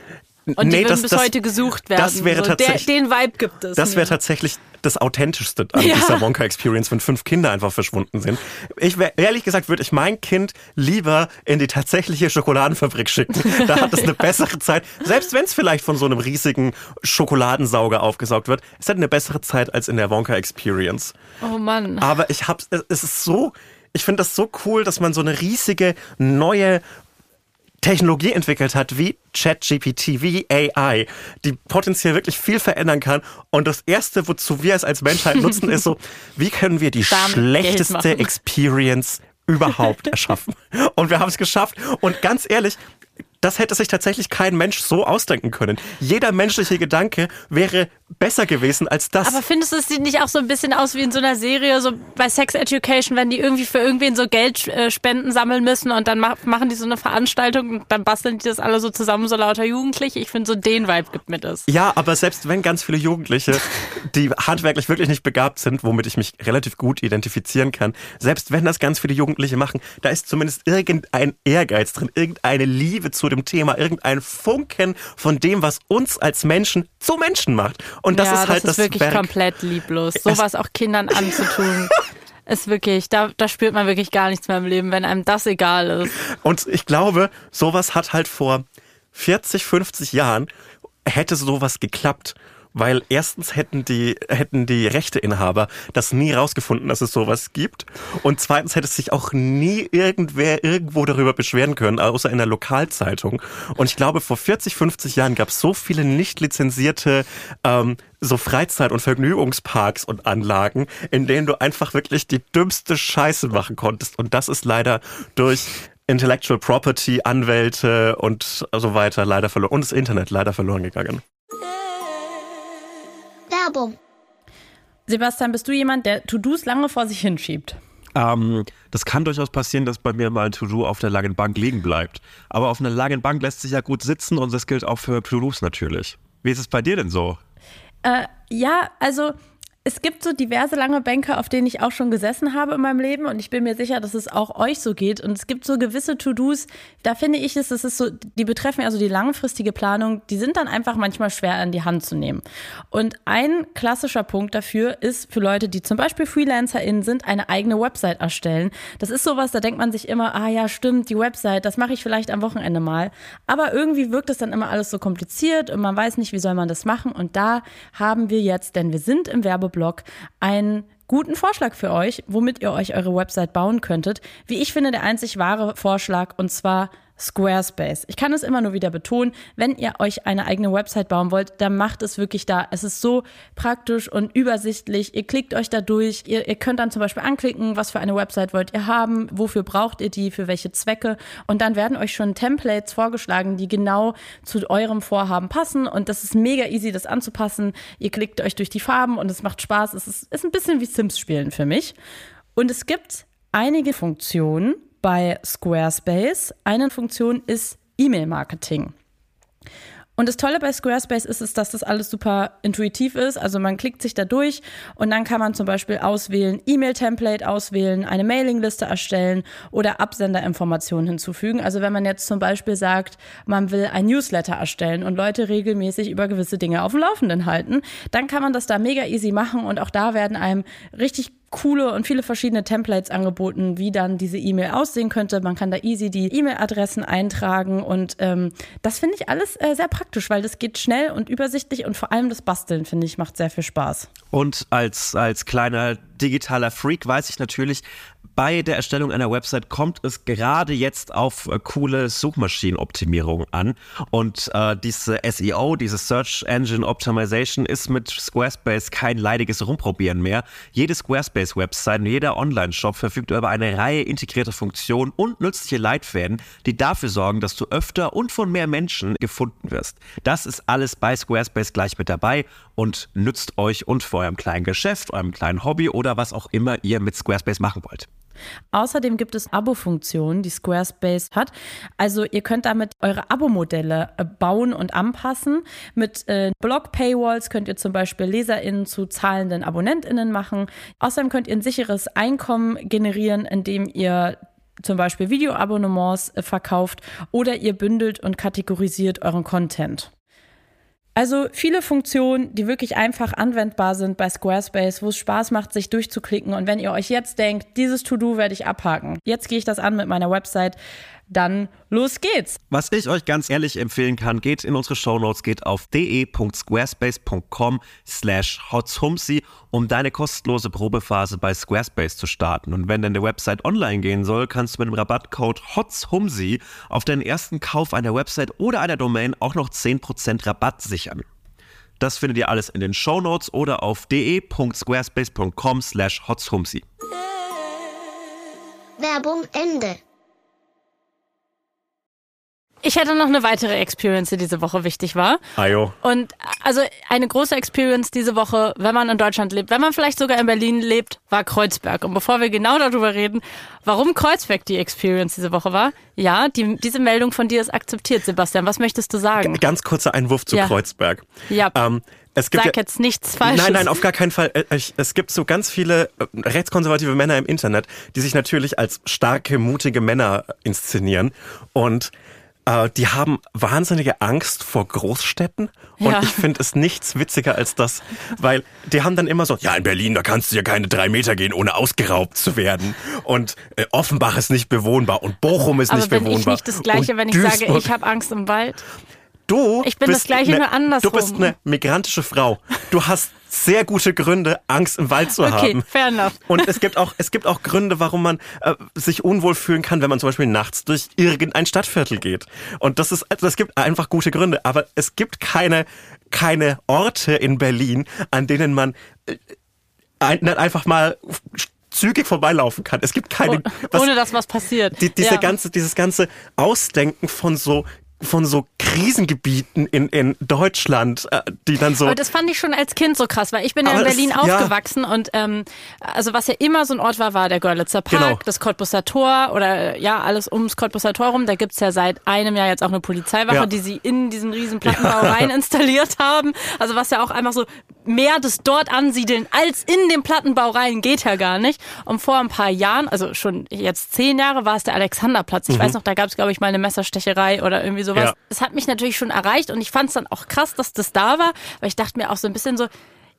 Und Nee, die das- bis das- heute gesucht werden. das wäre so, der, tatsächlich- den Vibe gibt es. Das wäre tatsächlich das Authentischste an Ja. dieser Wonka-Experience, wenn fünf Kinder einfach verschwunden sind. Ich wär, ehrlich gesagt würde ich mein Kind lieber in die tatsächliche Schokoladenfabrik schicken. Da hat es eine bessere Zeit. Selbst wenn es vielleicht von so einem riesigen Schokoladensauger aufgesaugt wird, es hat eine bessere Zeit als in der Wonka-Experience. Oh Mann. Aber ich hab's, es ist so, ich finde das so cool, dass man so eine riesige neue Technologie entwickelt hat, wie ChatGPT, wie AI, die potenziell wirklich viel verändern kann. Und das Erste, wozu wir es als Menschheit nutzen, ist so, wie können wir die Damit schlechteste. Experience überhaupt erschaffen? Und wir haben es geschafft. Und ganz ehrlich, das hätte sich tatsächlich kein Mensch so ausdenken können. Jeder menschliche Gedanke wäre besser gewesen als das. Aber findest du, es sieht nicht auch so ein bisschen aus wie in so einer Serie, so bei Sex Education, wenn die irgendwie für irgendwen so Geld äh, spenden sammeln müssen und dann ma machen die so eine Veranstaltung und dann basteln die das alle so zusammen, so lauter Jugendliche. Ich finde, so den Vibe gibt mir das. Ja, aber selbst wenn ganz viele Jugendliche, die handwerklich wirklich nicht begabt sind, womit ich mich relativ gut identifizieren kann, selbst wenn das ganz viele Jugendliche machen, da ist zumindest irgendein Ehrgeiz drin, irgendeine Liebe zu dem Thema, irgendein Funken von dem, was uns als Menschen zu Menschen macht. Und das ja, ist halt das das, ist wirklich Werk. komplett lieblos. Sowas auch Kindern anzutun. Ist wirklich, da, da spürt man wirklich gar nichts mehr im Leben, wenn einem das egal ist. Und ich glaube, sowas hat halt vor 40, 50 Jahren hätte sowas geklappt. Weil erstens hätten die, hätten die Rechteinhaber das nie rausgefunden, dass es sowas gibt. Und zweitens hätte sich auch nie irgendwer irgendwo darüber beschweren können, außer in der Lokalzeitung. Und ich glaube, vor 40, 50 Jahren gab es so viele nicht lizenzierte ähm, so Freizeit- und Vergnügungsparks und Anlagen, in denen du einfach wirklich die dümmste Scheiße machen konntest. Und das ist leider durch Intellectual Property, Anwälte und so weiter leider verloren. Und das Internet leider verloren gegangen. Werbung. Sebastian, bist du jemand, der To-Dos lange vor sich hinschiebt? Ähm, das kann durchaus passieren, dass bei mir mal ein To-Do auf der langen Bank liegen bleibt. Aber auf einer langen Bank lässt sich ja gut sitzen und das gilt auch für To-Dos natürlich. Wie ist es bei dir denn so? Äh, ja, also es gibt so diverse lange Bänke, auf denen ich auch schon gesessen habe in meinem Leben und ich bin mir sicher, dass es auch euch so geht. Und es gibt so gewisse To-Dos, da finde ich es, das ist so, die betreffen also die langfristige Planung, die sind dann einfach manchmal schwer in die Hand zu nehmen. Und ein klassischer Punkt dafür ist für Leute, die zum Beispiel FreelancerInnen sind, eine eigene Website erstellen. Das ist sowas, da denkt man sich immer, ah ja, stimmt, die Website, das mache ich vielleicht am Wochenende mal. Aber irgendwie wirkt es dann immer alles so kompliziert und man weiß nicht, wie soll man das machen. Und da haben wir jetzt, denn wir sind im Werbeblock, Blog einen guten Vorschlag für euch, womit ihr euch eure Website bauen könntet. Wie ich finde, der einzig wahre Vorschlag und zwar Squarespace. Ich kann es immer nur wieder betonen, wenn ihr euch eine eigene Website bauen wollt, dann macht es wirklich da. Es ist so praktisch und übersichtlich. Ihr klickt euch da durch. Ihr, ihr könnt dann zum Beispiel anklicken, was für eine Website wollt ihr haben, wofür braucht ihr die, für welche Zwecke. Und dann werden euch schon Templates vorgeschlagen, die genau zu eurem Vorhaben passen. Und das ist mega easy, das anzupassen. Ihr klickt euch durch die Farben und es macht Spaß. Es ist, ist ein bisschen wie Sims spielen für mich. Und es gibt einige Funktionen, bei Squarespace. Eine Funktion ist E-Mail-Marketing. Und das Tolle bei Squarespace ist es, dass das alles super intuitiv ist. Also man klickt sich da durch und dann kann man zum Beispiel auswählen, E-Mail-Template auswählen, eine Mailingliste erstellen oder Absenderinformationen hinzufügen. Also wenn man jetzt zum Beispiel sagt, man will ein Newsletter erstellen und Leute regelmäßig über gewisse Dinge auf dem Laufenden halten, dann kann man das da mega easy machen und auch da werden einem richtig coole und viele verschiedene Templates angeboten, wie dann diese E-Mail aussehen könnte. Man kann da easy die E-Mail-Adressen eintragen und ähm, das finde ich alles äh, sehr praktisch, weil das geht schnell und übersichtlich und vor allem das Basteln, finde ich, macht sehr viel Spaß. Und als, als kleiner digitaler Freak weiß ich natürlich, bei der Erstellung einer Website kommt es gerade jetzt auf äh, coole Suchmaschinenoptimierung an. Und äh, diese SEO, diese Search Engine Optimization, ist mit Squarespace kein leidiges Rumprobieren mehr. Jede Squarespace-Website und jeder Online-Shop verfügt über eine Reihe integrierter Funktionen und nützliche Leitfäden, die dafür sorgen, dass du öfter und von mehr Menschen gefunden wirst. Das ist alles bei Squarespace gleich mit dabei und nützt euch und für eurem kleinen Geschäft, eurem kleinen Hobby oder was auch immer ihr mit Squarespace machen wollt. Außerdem gibt es Abo-Funktionen, die Squarespace hat. Also ihr könnt damit eure Abo-Modelle äh, bauen und anpassen. Mit äh, Blog-Paywalls könnt ihr zum Beispiel LeserInnen zu zahlenden AbonnentInnen machen. Außerdem könnt ihr ein sicheres Einkommen generieren, indem ihr zum Beispiel Videoabonnements äh, verkauft oder ihr bündelt und kategorisiert euren Content. Also viele Funktionen, die wirklich einfach anwendbar sind bei Squarespace, wo es Spaß macht, sich durchzuklicken. Und wenn ihr euch jetzt denkt, dieses To-Do werde ich abhaken, jetzt gehe ich das an mit meiner Website, dann los geht's. Was ich euch ganz ehrlich empfehlen kann, geht in unsere Shownotes, geht auf de.squarespace.com slash hotzhumsi, um deine kostenlose Probephase bei Squarespace zu starten. Und wenn deine Website online gehen soll, kannst du mit dem Rabattcode hotzhumsi auf deinen ersten Kauf einer Website oder einer Domain auch noch 10% Rabatt sichern. Das findet ihr alles in den Shownotes oder auf de.squarespace.com slash hotzhumsi. Werbung Ende. Ich hätte noch eine weitere Experience, die diese Woche wichtig war. Ajo. Und also eine große Experience diese Woche, wenn man in Deutschland lebt, wenn man vielleicht sogar in Berlin lebt, war Kreuzberg. Und bevor wir genau darüber reden, warum Kreuzberg die Experience diese Woche war, ja, die, diese Meldung von dir ist akzeptiert, Sebastian. Was möchtest du sagen? Ganz kurzer Einwurf zu Ja. Kreuzberg. Ja. Ähm, es gibt Sag ja, jetzt nichts Falsches. Nein, nein, auf gar keinen Fall. Äh, Es gibt so ganz viele äh, rechtskonservative Männer im Internet, die sich natürlich als starke, mutige Männer inszenieren. Und äh, die haben wahnsinnige Angst vor Großstädten. Und Ja. ich finde es nichts witziger als das, weil die haben dann immer so, ja, in Berlin, da kannst du ja keine drei Meter gehen, ohne ausgeraubt zu werden. Und äh, Offenbach ist nicht bewohnbar und Bochum ist Aber nicht bin bewohnbar. ich nicht das Gleiche, und wenn ich sage, Duisburg- ich habe Angst im Wald? Du Ich bin bist das Gleiche, ne, nur andersrum. Du bist eine migrantische Frau. Du hast sehr gute Gründe, Angst im Wald zu Okay, haben. fair enough. Und es gibt auch, es gibt auch Gründe, warum man äh, sich unwohl fühlen kann, wenn man zum Beispiel nachts durch irgendein Stadtviertel geht. Und das ist, also es gibt einfach gute Gründe. Aber es gibt keine, keine Orte in Berlin, an denen man äh, ein, einfach mal zügig vorbeilaufen kann. Es gibt keine, was- Ohne dass was passiert. die, diese ja. ganze, dieses ganze Ausdenken von so von so Krisengebieten in, in Deutschland, äh, die dann so. Aber das fand ich schon als Kind so krass, weil ich bin ja in Berlin es, aufgewachsen ja. und ähm, also was ja immer so ein Ort war, war der Görlitzer Park, genau. das Cottbusser Tor oder ja, alles ums Cottbusser Tor rum. Da gibt's ja seit einem Jahr jetzt auch eine Polizeiwache, ja. die sie in diesen riesen Plattenbau rein installiert haben. Also was ja auch einfach so mehr das dort ansiedeln als in den Plattenbau rein geht ja gar nicht. Und vor ein paar Jahren, also schon jetzt zehn Jahre, war es der Alexanderplatz. Ich mhm. weiß noch, da gab's glaube ich mal eine Messerstecherei oder irgendwie sowas. Ja. Das hat mich natürlich schon erreicht und ich fand es dann auch krass, dass das da war, weil ich dachte mir auch so ein bisschen so,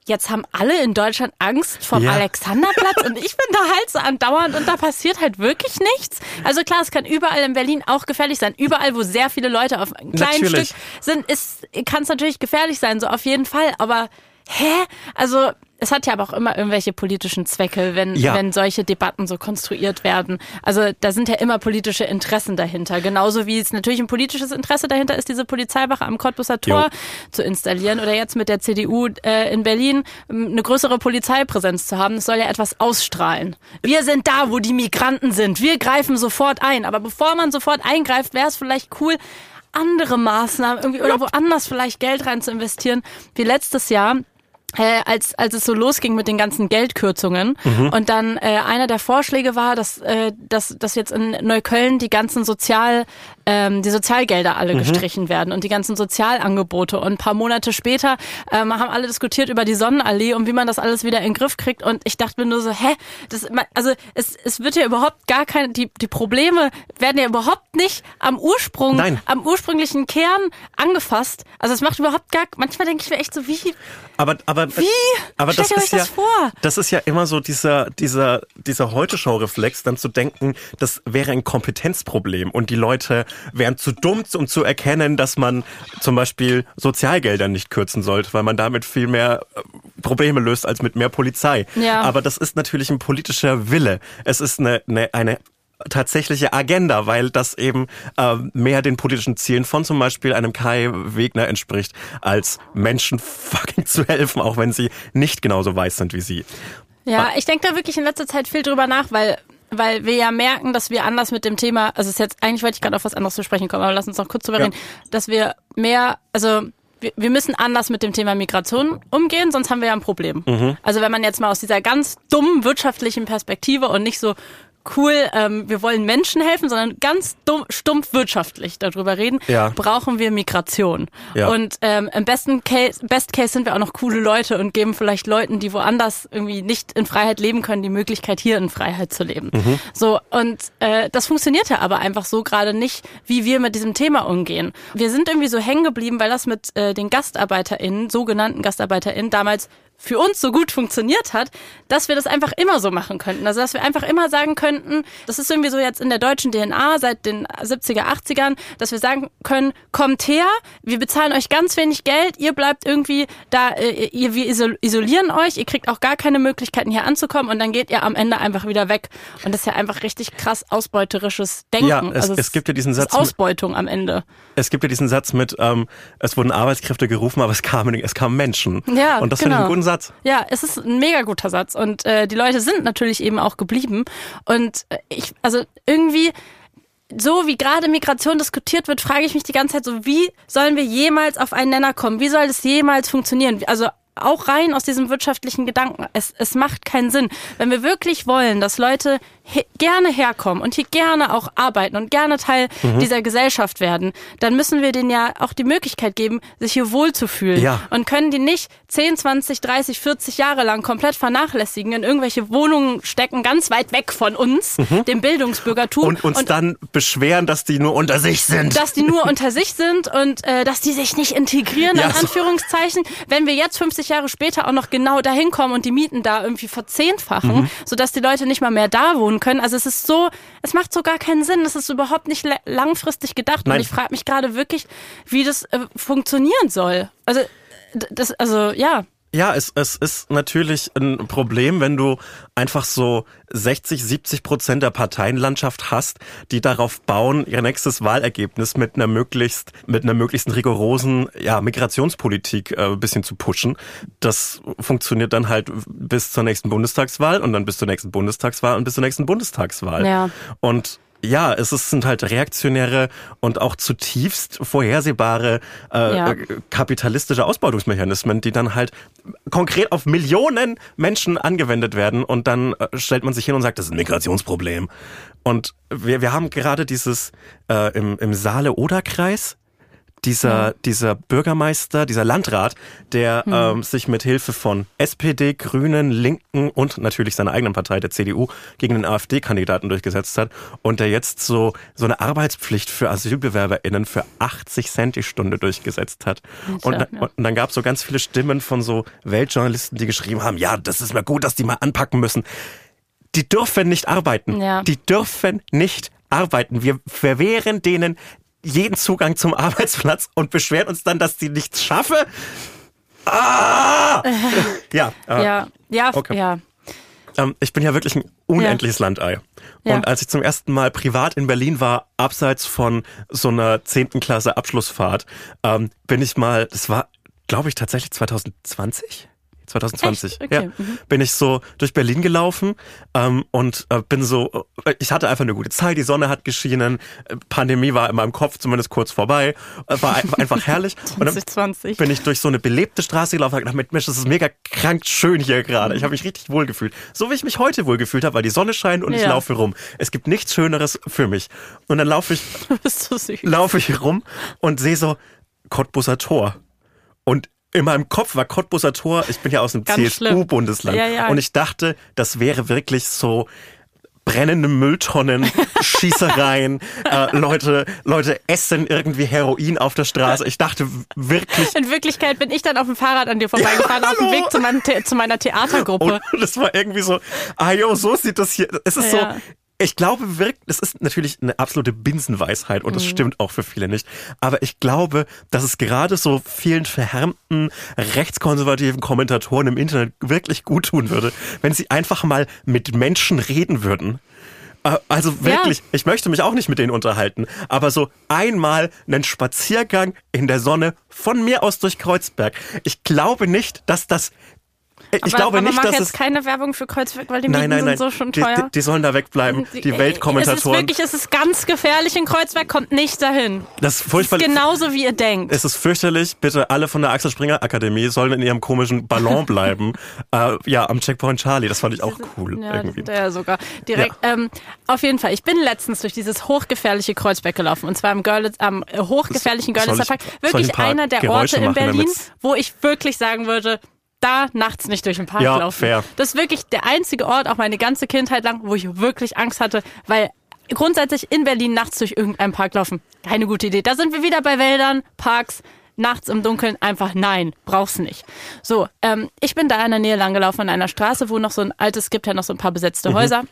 jetzt haben alle in Deutschland Angst vom ja. Alexanderplatz und ich bin da halt so andauernd und da passiert halt wirklich nichts. Also klar, es kann überall in Berlin auch gefährlich sein. Überall, wo sehr viele Leute auf einem kleinen natürlich. Stück sind, kann es natürlich gefährlich sein, so auf jeden Fall. Aber hä? Also es hat ja aber auch immer irgendwelche politischen Zwecke, wenn, ja. wenn solche Debatten so konstruiert werden. Also da sind ja immer politische Interessen dahinter. Genauso wie es natürlich ein politisches Interesse dahinter ist, diese Polizeiwache am Cottbusser Tor jo. zu installieren oder jetzt mit der CDU äh, in Berlin ähm, eine größere Polizeipräsenz zu haben. Es soll ja etwas ausstrahlen. Wir sind da, wo die Migranten sind. Wir greifen sofort ein. Aber bevor man sofort eingreift, wäre es vielleicht cool, andere Maßnahmen irgendwie oder woanders vielleicht Geld rein zu investieren. Wie letztes Jahr äh, als, als es so losging mit den ganzen Geldkürzungen. Mhm. Und dann äh, einer der Vorschläge war, dass, äh, dass, dass jetzt in Neukölln die ganzen Sozial, ähm, die Sozialgelder alle mhm. gestrichen werden und die ganzen Sozialangebote. Und ein paar Monate später ähm, haben alle diskutiert über die Sonnenallee und wie man das alles wieder in den Griff kriegt. Und ich dachte mir nur so, hä? Das, also es, es wird ja überhaupt gar keine, die, die Probleme werden ja überhaupt nicht am Ursprung, Nein. am ursprünglichen Kern angefasst. Also es macht überhaupt gar, manchmal denke ich mir echt so, wie, aber, aber, Wie? aber das ist euch das ja, vor? das ist ja immer so dieser, dieser, dieser Heute-Show-Reflex, dann zu denken, das wäre ein Kompetenzproblem und die Leute wären zu dumm, um zu erkennen, dass man zum Beispiel Sozialgelder nicht kürzen sollte, weil man damit viel mehr äh, Probleme löst als mit mehr Polizei. Ja. Aber das ist natürlich ein politischer Wille. Es ist eine, eine, eine tatsächliche Agenda, weil das eben äh, mehr den politischen Zielen von zum Beispiel einem Kai Wegner entspricht, als Menschen fucking zu helfen, auch wenn sie nicht genauso weiß sind wie sie. Ja, ich denke da wirklich in letzter Zeit viel drüber nach, weil weil wir ja merken, dass wir anders mit dem Thema, also es ist jetzt eigentlich wollte ich gerade auf was anderes zu sprechen kommen, aber lass uns noch kurz drüber ja. reden, dass wir mehr, also wir, wir müssen anders mit dem Thema Migration umgehen, sonst haben wir ja ein Problem. Mhm. Also wenn man jetzt mal aus dieser ganz dummen wirtschaftlichen Perspektive und nicht so cool, ähm, wir wollen Menschen helfen, sondern ganz dumm, stumpf wirtschaftlich darüber reden, ja. brauchen wir Migration. Ja. Und ähm, im besten Case, Best Case sind wir auch noch coole Leute und geben vielleicht Leuten, die woanders irgendwie nicht in Freiheit leben können, die Möglichkeit, hier in Freiheit zu leben. Mhm. So, und äh, das funktioniert ja aber einfach so gerade nicht, wie wir mit diesem Thema umgehen. Wir sind irgendwie so hängen geblieben, weil das mit äh, den GastarbeiterInnen, sogenannten GastarbeiterInnen, damals für uns so gut funktioniert hat, dass wir das einfach immer so machen könnten. Also dass wir einfach immer sagen könnten, das ist irgendwie so jetzt in der deutschen DNA seit den 70er, 80ern, dass wir sagen können, kommt her, wir bezahlen euch ganz wenig Geld, ihr bleibt irgendwie da, äh, ihr, wir isolieren euch, ihr kriegt auch gar keine Möglichkeiten hier anzukommen und dann geht ihr am Ende einfach wieder weg. Und das ist ja einfach richtig krass ausbeuterisches Denken. Ja, es, also es, es gibt ja diesen Satz. Ausbeutung am Ende. Es gibt ja diesen Satz mit, ähm, es wurden Arbeitskräfte gerufen, aber es kamen, es kamen Menschen. Ja, und das genau. finde ich einen guten Satz. Ja, es ist ein mega guter Satz und äh, die Leute sind natürlich eben auch geblieben und äh, ich, also irgendwie so wie gerade Migration diskutiert wird, frage ich mich die ganze Zeit so, wie sollen wir jemals auf einen Nenner kommen? Wie soll das jemals funktionieren? Also auch rein aus diesem wirtschaftlichen Gedanken. Es, es macht keinen Sinn. Wenn wir wirklich wollen, dass Leute he gerne herkommen und hier gerne auch arbeiten und gerne Teil mhm. dieser Gesellschaft werden, dann müssen wir denen ja auch die Möglichkeit geben, sich hier wohlzufühlen. Ja. Und können die nicht 10, 20, 30, 40 Jahre lang komplett vernachlässigen, in irgendwelche Wohnungen stecken, ganz weit weg von uns, mhm. dem Bildungsbürgertum. Und uns und, dann beschweren, dass die nur unter sich sind. Dass die nur unter sich sind und äh, dass die sich nicht integrieren, ja, in Anführungszeichen. So. Wenn wir jetzt 50 Jahre später auch noch genau dahin kommen und die Mieten da irgendwie verzehnfachen, mhm. sodass die Leute nicht mal mehr da wohnen können. Also es ist so, es macht so gar keinen Sinn. Es ist überhaupt nicht langfristig gedacht. Nein. Und ich frage mich gerade wirklich, wie das äh, funktionieren soll. Also das, also ja. Ja, es, es ist natürlich ein Problem, wenn du einfach so 60, 70 Prozent der Parteienlandschaft hast, die darauf bauen, ihr nächstes Wahlergebnis mit einer möglichst, mit einer möglichst rigorosen ja, Migrationspolitik äh, bisschen zu pushen. Das funktioniert dann halt bis zur nächsten Bundestagswahl und dann bis zur nächsten Bundestagswahl und bis zur nächsten Bundestagswahl. Ja. Und ja, es sind halt reaktionäre und auch zutiefst vorhersehbare äh, Ja. äh, kapitalistische Ausbeutungsmechanismen, die dann halt konkret auf Millionen Menschen angewendet werden und dann äh, stellt man sich hin und sagt, das ist ein Migrationsproblem. Und wir, wir haben gerade dieses äh, im, im Saale-Oder-Kreis, dieser, dieser Bürgermeister, dieser Landrat, der ähm, sich mit Hilfe von SPD, Grünen, Linken und natürlich seiner eigenen Partei, der CDU, gegen den AfD-Kandidaten durchgesetzt hat und der jetzt so, so eine Arbeitspflicht für AsylbewerberInnen für 80 Cent die Stunde durchgesetzt hat. Und, dann- ja. und dann gab es so ganz viele Stimmen von so Weltjournalisten, die geschrieben haben, ja, das ist mal gut, dass die mal anpacken müssen. Die dürfen nicht arbeiten. Ja. Die dürfen nicht arbeiten. Wir verwehren denen jeden Zugang zum Arbeitsplatz und beschweren uns dann, dass die nichts schaffe. Ah! ja, äh, Ja, ja, Okay. ja. ähm, ich bin ja wirklich ein unendliches Landei. Ja. Und als ich zum ersten Mal privat in Berlin war, abseits von so einer zehnten Klasse Abschlussfahrt, ähm, bin ich mal, das war, glaube ich, tatsächlich 2020? 2020, Echt? Okay, ja, mhm. bin ich so durch Berlin gelaufen ähm, und äh, bin so, äh, ich hatte einfach eine gute Zeit, die Sonne hat geschienen, äh, Pandemie war in meinem Kopf zumindest kurz vorbei, äh, war ein- war einfach herrlich. Und dann 2020. bin ich durch so eine belebte Straße gelaufen und gedacht, Mensch, das ist mega krank schön hier gerade. Ich habe mich richtig wohl gefühlt. So wie ich mich heute wohl gefühlt habe, weil die Sonne scheint und ich Ja. laufe rum. Es gibt nichts Schöneres für mich. Und dann laufe ich, so laufe ich rum und sehe so Cottbusser Tor. Und in meinem Kopf war Cottbusser Tor, ich bin ja aus schlimm. CSU-Bundesland. Ja, ja. Und ich dachte, das wäre wirklich so brennende Mülltonnen, Schießereien, äh, Leute, Leute essen irgendwie Heroin auf der Straße. Ich dachte wirklich, In Wirklichkeit bin ich dann auf dem Fahrrad an dir vorbeigefahren, auf dem. Weg zu, meinem zu meiner Theatergruppe. Und das war irgendwie so, ah jo, so sieht das hier. Es ist Ja. so, ich glaube wirklich, das ist natürlich eine absolute Binsenweisheit und das Mhm. stimmt auch für viele nicht. Aber ich glaube, dass es gerade so vielen verhärmten rechtskonservativen Kommentatoren im Internet wirklich gut tun würde, wenn sie einfach mal mit Menschen reden würden. Äh, Also wirklich, ich möchte mich auch nicht mit denen unterhalten, aber so einmal einen Spaziergang in der Sonne von mir aus durch Kreuzberg. Ich glaube nicht, dass das ich aber, glaube aber nicht, dass jetzt es keine Werbung für Kreuzberg, weil die Nein, Mieten nein, nein. sind so schon die, teuer. die, die sollen da wegbleiben. Die Es ist Weltkommentatoren. wirklich, es ist ganz gefährlich in Kreuzberg, kommt nicht dahin. Das ist Es furchtbar. ist genauso wie ihr denkt. Es ist fürchterlich. Bitte alle von der Axel Springer Akademie sollen in ihrem komischen Ballon bleiben. äh, ja, am Checkpoint Charlie. Das fand ich auch cool. Ja, irgendwie. der sogar. Direkt. Ähm, auf jeden Fall. Ich bin letztens durch dieses hochgefährliche Kreuzberg gelaufen. Und zwar am, Görlitz, am äh, hochgefährlichen Görlitzer Park. Wirklich ein einer der Geräusche Orte in Berlin, wo ich wirklich sagen würde, da nachts nicht durch den Park Ja, laufen. fair. Das ist wirklich der einzige Ort, auch meine ganze Kindheit lang, wo ich wirklich Angst hatte, weil grundsätzlich in Berlin nachts durch irgendeinen Park laufen, keine gute Idee. Da sind wir wieder bei Wäldern, Parks, nachts im Dunkeln einfach nein, brauch's nicht. So, ähm, ich bin da in der Nähe langgelaufen an einer Straße, wo noch so ein altes, gibt ja noch so ein paar besetzte Häuser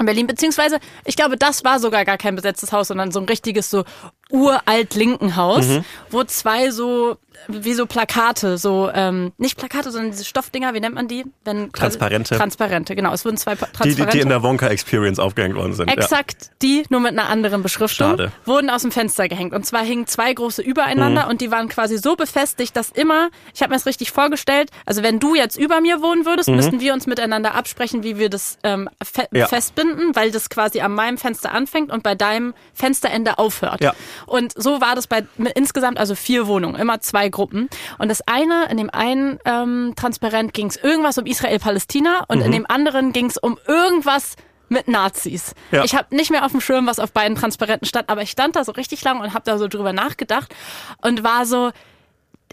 in Berlin, beziehungsweise ich glaube, das war sogar gar kein besetztes Haus, sondern so ein richtiges so uralt linken Haus, wo zwei so wie so Plakate, so ähm, nicht Plakate, sondern diese Stoffdinger, wie nennt man die? Wenn Transparente. Transparente, genau. Es wurden zwei Pa- Die, Transparente. die, die in der Wonka Experience aufgehängt worden sind. Ja. Exakt die, nur mit einer anderen Beschriftung, Schade. wurden aus dem Fenster gehängt. Und zwar hingen zwei große übereinander Mhm. und die waren quasi so befestigt, dass immer, ich habe mir das richtig vorgestellt, also wenn du jetzt über mir wohnen würdest, müssten wir uns miteinander absprechen, wie wir das ähm, fe Mhm. Ja. festbinden, weil das quasi an meinem Fenster anfängt und bei deinem Fensterende aufhört. Ja. Und so war das bei insgesamt also vier Wohnungen, immer zwei Gruppen. Und das eine, in dem einen ähm, Transparent ging es irgendwas um Israel-Palästina und in dem anderen ging es um irgendwas mit Nazis. Ja. Ich habe nicht mehr auf dem Schirm, was auf beiden Transparenten stand, aber ich stand da so richtig lang und habe da so drüber nachgedacht und war so,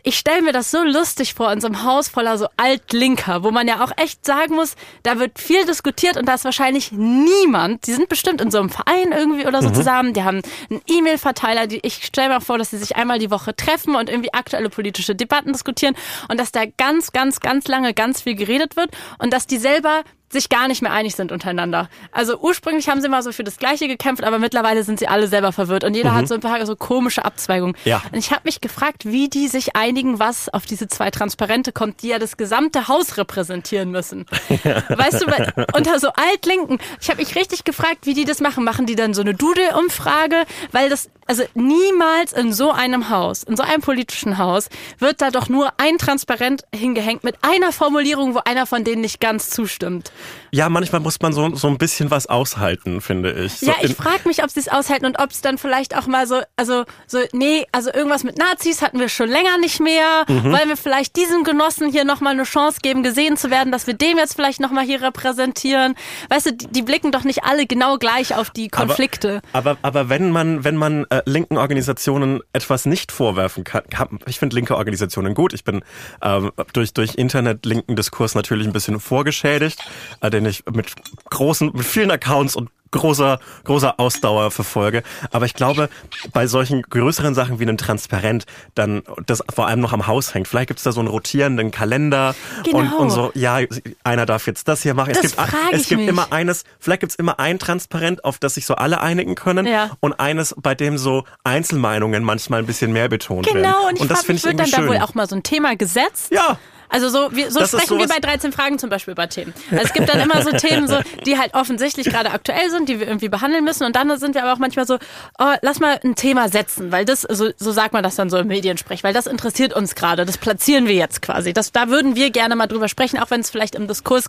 ich stelle mir das so lustig vor in so einem Haus voller so Altlinker, wo man ja auch echt sagen muss, da wird viel diskutiert und da ist wahrscheinlich niemand, die sind bestimmt in so einem Verein irgendwie oder so zusammen, die haben einen E-Mail-Verteiler, die, ich stelle mir vor, dass sie sich einmal die Woche treffen und irgendwie aktuelle politische Debatten diskutieren und dass da ganz, ganz, ganz lange ganz viel geredet wird und dass die selber sich gar nicht mehr einig sind untereinander. Also ursprünglich haben sie mal so für das Gleiche gekämpft, aber mittlerweile sind sie alle selber verwirrt und jeder hat so ein paar so komische Abzweigungen. Ja. Und ich habe mich gefragt, wie die sich einigen, was auf diese zwei Transparente kommt, die ja das gesamte Haus repräsentieren müssen. Weißt du, unter so Altlinken. Ich habe mich richtig gefragt, wie die das machen. Machen die dann so eine Doodle-Umfrage? Weil das, also niemals in so einem Haus, in so einem politischen Haus, wird da doch nur ein Transparent hingehängt mit einer Formulierung, wo einer von denen nicht ganz zustimmt. Ja, manchmal muss man so, so ein bisschen was aushalten, finde ich. So ja, ich frage mich, ob sie es aushalten und ob es dann vielleicht auch mal so, also so, nee, also irgendwas mit Nazis hatten wir schon länger nicht mehr. Mhm. Wollen wir vielleicht diesem Genossen hier nochmal eine Chance geben, gesehen zu werden, dass wir dem jetzt vielleicht nochmal hier repräsentieren? Weißt du, die, die blicken doch nicht alle genau gleich auf die Konflikte. Aber, aber, aber wenn man, wenn man äh, linken Organisationen etwas nicht vorwerfen kann, kann ich finde linke Organisationen gut. Ich bin ähm, durch, durch Internet linken Diskurs natürlich ein bisschen vorgeschädigt, den ich mit großen, mit vielen Accounts und großer, großer Ausdauer verfolge. Aber ich glaube, bei solchen größeren Sachen wie einem Transparent, dann das vor allem noch am Haus hängt. Vielleicht gibt es da so einen rotierenden Kalender und, Genau. und so, ja, einer darf jetzt das hier machen. Das es gibt, es ich gibt mich. immer eines, vielleicht gibt es immer ein Transparent, auf das sich so alle einigen können Ja. und eines, bei dem so Einzelmeinungen manchmal ein bisschen mehr betont werden. Genau, und ich das frage finde mich, ich wird dann irgendwie da schön. wohl auch mal so ein Thema gesetzt? ja, Also so, wir, so Das sprechen wir bei 13 Fragen zum Beispiel über Themen. Also es gibt dann immer so Themen, so, die halt offensichtlich gerade aktuell sind, die wir irgendwie behandeln müssen. Und dann sind wir aber auch manchmal so, oh, lass mal ein Thema setzen, weil das, so, so sagt man das dann so im Mediensprech, weil das interessiert uns gerade, das platzieren wir jetzt quasi. Das, da würden wir gerne mal drüber sprechen, auch wenn es vielleicht im Diskurs,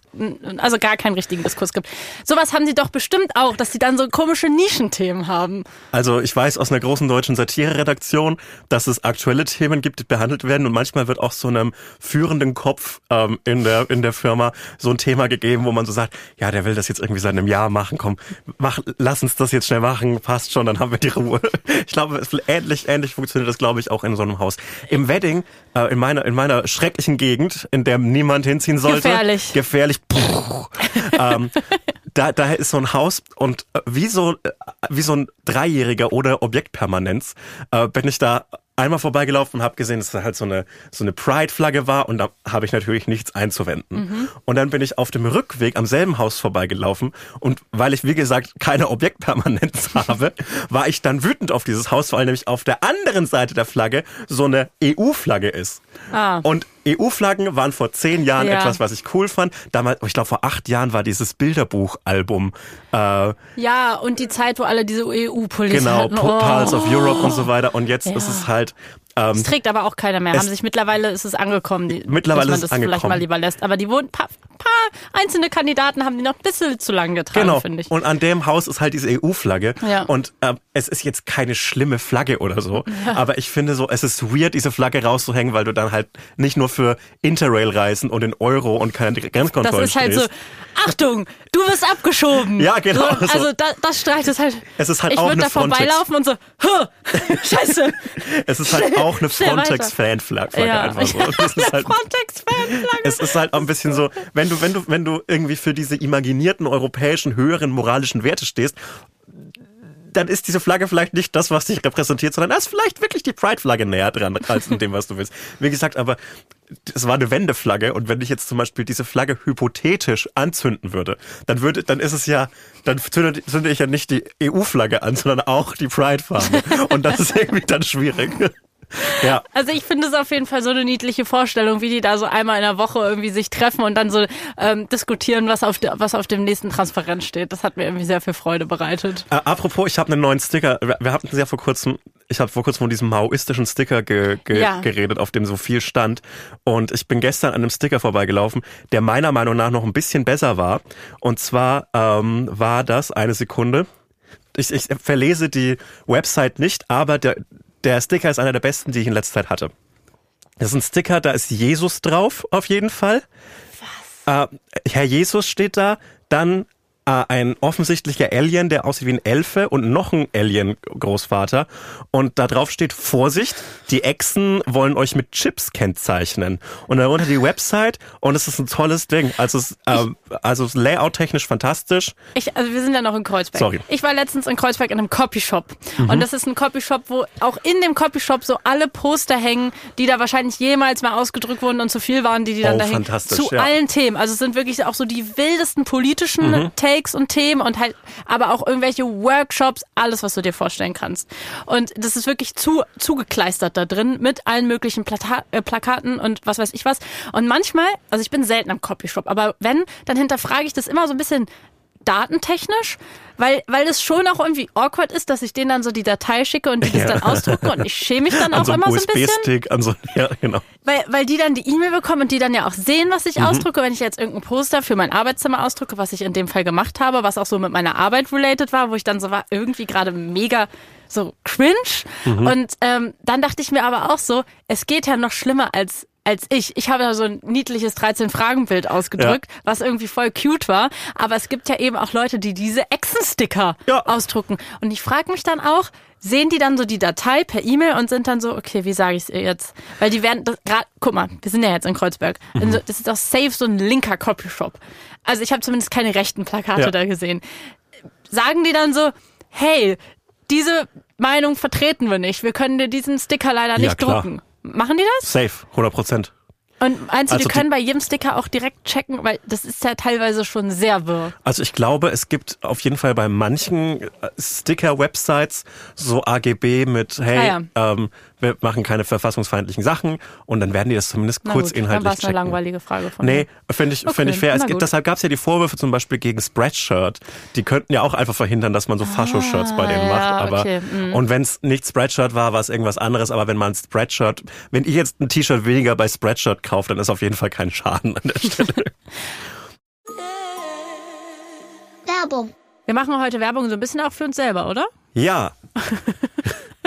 also gar keinen richtigen Diskurs gibt. Sowas haben sie doch bestimmt auch, dass sie dann so komische Nischenthemen haben. also ich weiß aus einer großen deutschen Satire-Redaktion, dass es aktuelle Themen gibt, die behandelt werden und manchmal wird auch so einem führenden Kopf ähm, in der in der Firma so ein Thema gegeben, wo man so sagt, ja, der will das jetzt irgendwie seit einem Jahr machen, komm, mach, lass uns das jetzt schnell machen, passt schon, dann haben wir die Ruhe. Ich glaube, es ähnlich ähnlich funktioniert das, glaube ich, auch in so einem Haus. Im Wedding, äh, in meiner in meiner schrecklichen Gegend, in der niemand hinziehen sollte, Gefährlich. gefährlich. Puh, ähm, da, da ist so ein Haus und äh, wie so, äh, wie so ein Dreijähriger oder Objektpermanenz äh, bin ich da einmal vorbeigelaufen und habe gesehen, dass da halt so eine, so eine Pride-Flagge war und da habe ich natürlich nichts einzuwenden. Und dann bin ich auf dem Rückweg am selben Haus vorbeigelaufen und weil ich, wie gesagt, keine Objektpermanenz habe, war ich dann wütend auf dieses Haus, weil nämlich auf der anderen Seite der Flagge so eine EU-Flagge ist. Ah. Und EU-Flaggen waren vor zehn Jahren Ja. etwas, was ich cool fand. Damals, ich glaube, vor acht Jahren war dieses Bilderbuch-Album. Äh, Ja, und die Zeit, wo alle diese EU-Police genau, hatten. Oh. Pulse of Europe und so weiter. Und jetzt Ja. ist es halt. Ähm, Das trägt aber auch keiner mehr. Es- Haben sich mittlerweile ist es angekommen, die, Mittlerweile dass man es das vielleicht angekommen. mal lieber lässt. Aber die wurden paar, paar einzelne Kandidaten haben die noch ein bisschen zu lang getragen, Genau. finde ich. Und an dem Haus ist halt diese EU-Flagge. Ja. Und ähm, es ist jetzt keine schlimme Flagge oder so. Aber ich finde so, es ist weird, diese Flagge rauszuhängen, weil du dann halt nicht nur für Interrail-Reisen und den Euro und keine das Grenzkontrollen ist halt so, stehst. Achtung, du wirst abgeschoben. Ja, genau, So, so. also da, das Streit ist halt. Es ist halt ich auch würde da vorbeilaufen und so, scheiße. Es ist halt auch eine. Frontex-Fanflagge ja, einfach so. Das ist halt, Frontex-Fanflagge. es ist halt auch ein bisschen so, wenn du, wenn du, wenn du irgendwie für diese imaginierten europäischen höheren moralischen Werte stehst, dann ist diese Flagge vielleicht nicht das, was dich repräsentiert, sondern da ist vielleicht wirklich die Pride-Flagge näher dran, als in dem, was du willst. Wie gesagt, aber es war eine Wendeflagge und wenn ich jetzt zum Beispiel diese Flagge hypothetisch anzünden würde, dann würde, dann ist es ja, dann zünde, zünde ich ja nicht die EU-Flagge an, sondern auch die Pride-Farbe. Und das ist irgendwie dann schwierig. Ja. Also ich finde es auf jeden Fall so eine niedliche Vorstellung, wie die da so einmal in der Woche irgendwie sich treffen und dann so ähm, diskutieren, was auf, de, was auf dem nächsten Transparenz steht. Das hat mir irgendwie sehr viel Freude bereitet. Äh, apropos, ich habe einen neuen Sticker. Wir, wir hatten ja vor kurzem, ich habe vor kurzem von diesem maoistischen Sticker ge, ge, Ja. geredet, auf dem so viel stand. Und ich bin gestern an einem Sticker vorbeigelaufen, der meiner Meinung nach noch ein bisschen besser war. Und zwar ähm, war das eine Sekunde. Ich, ich verlese die Website nicht, aber der, der Sticker ist einer der besten, die ich in letzter Zeit hatte. Das ist ein Sticker, da ist Jesus drauf, auf jeden Fall. Was? Äh, Herr Jesus steht da, dann äh, ein offensichtlicher Alien, der aussieht wie ein Elfe und noch ein Alien-Großvater. Und da drauf steht, Vorsicht, die Echsen wollen euch mit Chips kennzeichnen. Und darunter die Website und es ist ein tolles Ding. Also, es, äh, also Layout-technisch fantastisch. Ich, also wir sind ja noch in Kreuzberg. Sorry. Mhm. Ich war letztens in Kreuzberg in einem Copyshop. Und das ist ein Copyshop, wo auch in dem Copyshop so alle Poster hängen, die da wahrscheinlich jemals mal ausgedrückt wurden und zu viel waren, die die dann Oh, da hängen. fantastisch, Zu ja. allen Themen. Also es sind wirklich auch so die wildesten politischen Mhm. Takes und Themen und halt, aber auch irgendwelche Workshops, alles, was du dir vorstellen kannst. Und das ist wirklich zu, zugekleistert da drin mit allen möglichen Plata äh, Plakaten und was weiß ich was. Und manchmal, also ich bin selten am Copyshop, aber wenn, dann hinterfrage ich das immer so ein bisschen, datentechnisch, weil, weil es schon auch irgendwie awkward ist, dass ich denen dann so die Datei schicke und die das dann ausdrucke und ich schäme mich dann An auch so immer so ein bisschen. An so ja, genau. Weil, weil die dann die E-Mail bekommen und die dann ja auch sehen, was Mhm. ich ausdrucke, wenn ich jetzt irgendein Poster für mein Arbeitszimmer ausdrucke, was ich in dem Fall gemacht habe, was auch so mit meiner Arbeit related war, wo ich dann so war, irgendwie gerade mega so cringe. Mhm. Und ähm, dann dachte ich mir aber auch so, es geht ja noch schlimmer als als ich. Ich habe da so ein niedliches 13-Fragen-Bild ausgedrückt, was irgendwie voll cute war. Aber es gibt ja eben auch Leute, die diese Echsensticker Ja. ausdrucken. Und ich frage mich dann auch, sehen die dann so die Datei per E-Mail und sind dann so, okay, wie sage ich es ihr jetzt? Weil die werden, gerade, guck mal, wir sind ja jetzt in Kreuzberg. Mhm. Also, das ist doch safe so ein linker Copyshop. Also ich habe zumindest keine rechten Plakate Ja. da gesehen. Sagen die dann so, hey, diese Meinung vertreten wir nicht. Wir können dir diesen Sticker leider Ja, nicht drucken. Machen die das? Safe, 100 Prozent. Und meinst du, Also die die- können bei jedem Sticker auch direkt checken? Weil das ist ja teilweise schon sehr wirr. Also ich glaube, es gibt auf jeden Fall bei manchen äh, Sticker-Websites so AGB mit, hey, Ah ähm, wir machen keine verfassungsfeindlichen Sachen und dann werden die das zumindest Na kurz gut, dann inhaltlich war es eine checken. langweilige Frage von Nee, finde ich, Okay, finde ich fair. Es deshalb gab es ja die Vorwürfe zum Beispiel gegen Spreadshirt. Die könnten ja auch einfach verhindern, dass man so Fascho-Shirts bei denen Ah, ja, macht. Aber okay, mm. und wenn es nicht Spreadshirt war, war es irgendwas anderes. Aber wenn man Spreadshirt, wenn ihr jetzt ein T-Shirt weniger bei Spreadshirt kauft, dann ist auf jeden Fall kein Schaden an der Stelle. Werbung. Wir machen heute Werbung so ein bisschen auch für uns selber, oder? ja.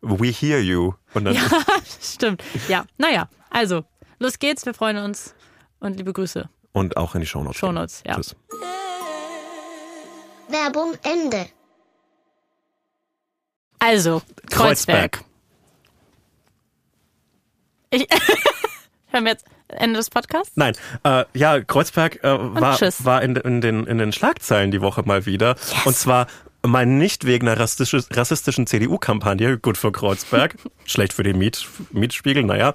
We hear you. Und dann, Ja, stimmt. Ja, naja, also, los geht's, wir freuen uns und liebe Grüße. und auch in die Shownotes. Shownotes, ja. Tschüss. Werbung Ende. Also, Kreuzberg. Kreuzberg. Ich hören wir jetzt Ende des Podcasts? Nein, äh, ja, Kreuzberg äh, war, war in, in, den, in den Schlagzeilen die Woche mal wieder. Und zwar mal nicht wegen einer rassistisch, rassistischen CDU-Kampagne, gut für Kreuzberg, schlecht für den Miet, Mietspiegel, naja.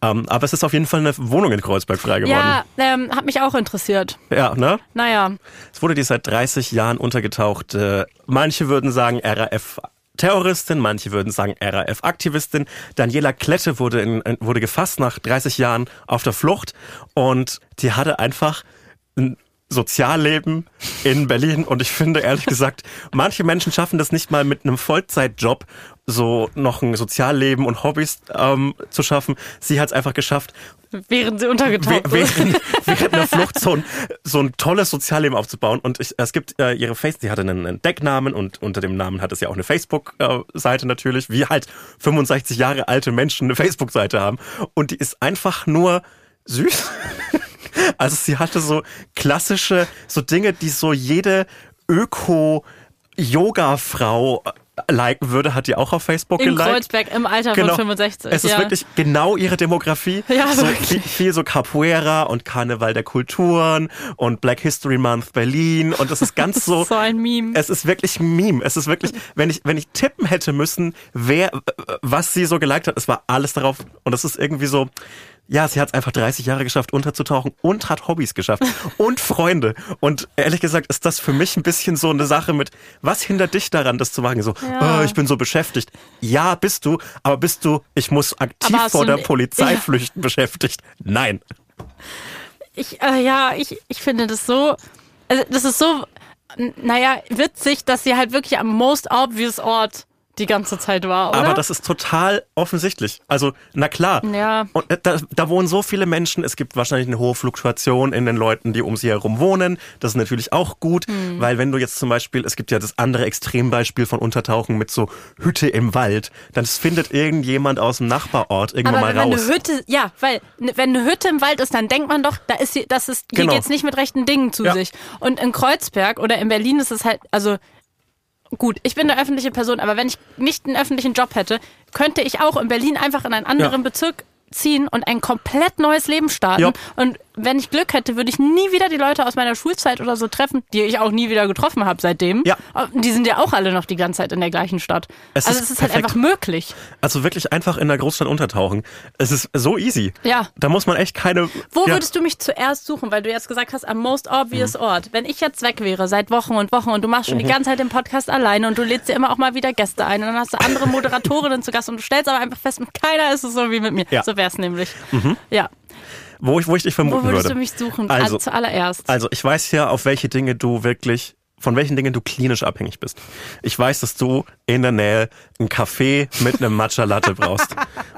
Ähm, aber es ist auf jeden Fall eine Wohnung in Kreuzberg frei geworden. Ja, ähm, hat mich auch interessiert. ja ne? Naja, Es wurde die seit 30 Jahren untergetauchte, manche würden sagen RAF Terroristin, manche würden sagen RAF-Aktivistin. Daniela Klette wurde, in, wurde gefasst nach 30 Jahren auf der Flucht und die hatte einfach ein Sozialleben in Berlin und ich finde ehrlich gesagt, manche Menschen schaffen das nicht mal mit einem Vollzeitjob so noch ein Sozialleben und Hobbys ähm, zu schaffen. Sie hat es einfach geschafft, während sie untergetaucht ist. während, während einer Flucht so ein, so ein tolles Sozialleben aufzubauen. Und ich, es gibt äh, ihre Face, sie hatte einen, einen Decknamen und unter dem Namen hat es ja auch eine Facebook-Seite natürlich, wie halt 65 Jahre alte Menschen eine Facebook-Seite haben. Und die ist einfach nur süß. Also sie hatte so klassische, so Dinge, die so jede Öko-Yoga-Frau liken würde, hat die auch auf Facebook In geliked. Kreuzberg im Alter Genau. von 65. Es ist ja. wirklich genau ihre Demografie. Ja, so viel, viel so Capoeira und Karneval der Kulturen und Black History Month Berlin und es ist ganz so. so ein Meme. Es ist wirklich ein Meme. Es ist wirklich, wenn ich, wenn ich tippen hätte müssen, wer, was sie so geliked hat, es war alles darauf. Und es ist irgendwie so, ja, sie hat es einfach 30 Jahre geschafft, unterzutauchen und hat Hobbys geschafft und Freunde. Und ehrlich gesagt ist das für mich ein bisschen so eine Sache mit, was hindert dich daran, das zu machen? So, Ja. oh, ich bin so beschäftigt. Ja, bist du, aber bist du, ich muss aktiv vor der Polizei Ja. flüchten beschäftigt? Nein. Ich, äh, ja, ich, ich finde das so, also das ist so, naja, witzig, dass sie halt wirklich am most obvious Ort die ganze Zeit war, oder? Aber das ist total offensichtlich. Also, na klar. Ja. Und äh, da, da wohnen so viele Menschen. Es gibt wahrscheinlich eine hohe Fluktuation in den Leuten, die um sie herum wohnen. Das ist natürlich auch gut, Hm. weil wenn du jetzt zum Beispiel, es gibt ja das andere Extrembeispiel von Untertauchen mit so Hütte im Wald, dann findet irgendjemand aus dem Nachbarort irgendwann aber mal wenn raus. eine Hütte, ja, weil ne- wenn eine Hütte im Wald ist, dann denkt man doch, da ist sie, das ist, hier Genau. geht's nicht mit rechten Dingen zu Ja. sich. Und in Kreuzberg oder in Berlin ist es halt, also gut, ich bin eine öffentliche Person, aber wenn ich nicht einen öffentlichen Job hätte, könnte ich auch in Berlin einfach in einen anderen Ja. Bezirk ziehen und ein komplett neues Leben starten. Ja. Und wenn ich Glück hätte, würde ich nie wieder die Leute aus meiner Schulzeit oder so treffen, die ich auch nie wieder getroffen habe seitdem. Ja. Die sind ja auch alle noch die ganze Zeit in der gleichen Stadt. Es also ist es ist halt perfekt. einfach möglich. Also wirklich einfach in der Großstadt untertauchen. Es ist so easy. Ja. Da muss man echt keine. Wo ja. Mhm. würdest du mich zuerst suchen? Weil du jetzt gesagt hast, am most obvious Ort. Wenn ich jetzt weg wäre seit Wochen und Wochen und du machst schon Mhm. die ganze Zeit den Podcast alleine und du lädst dir immer auch mal wieder Gäste ein und dann hast du andere Moderatorinnen zu Gast und du stellst aber einfach fest, mit keiner ist es so wie mit mir. Ja. Mhm. So wär's nämlich. Ja. Wo, ich, wo ich dich Wo vermuten würdest würde. du mich suchen? Also, zuallererst. Also ich weiß ja, auf welche Dinge du wirklich, von welchen Dingen du klinisch abhängig bist. Ich weiß, dass du in der Nähe einen Kaffee mit einem Matcha Latte brauchst.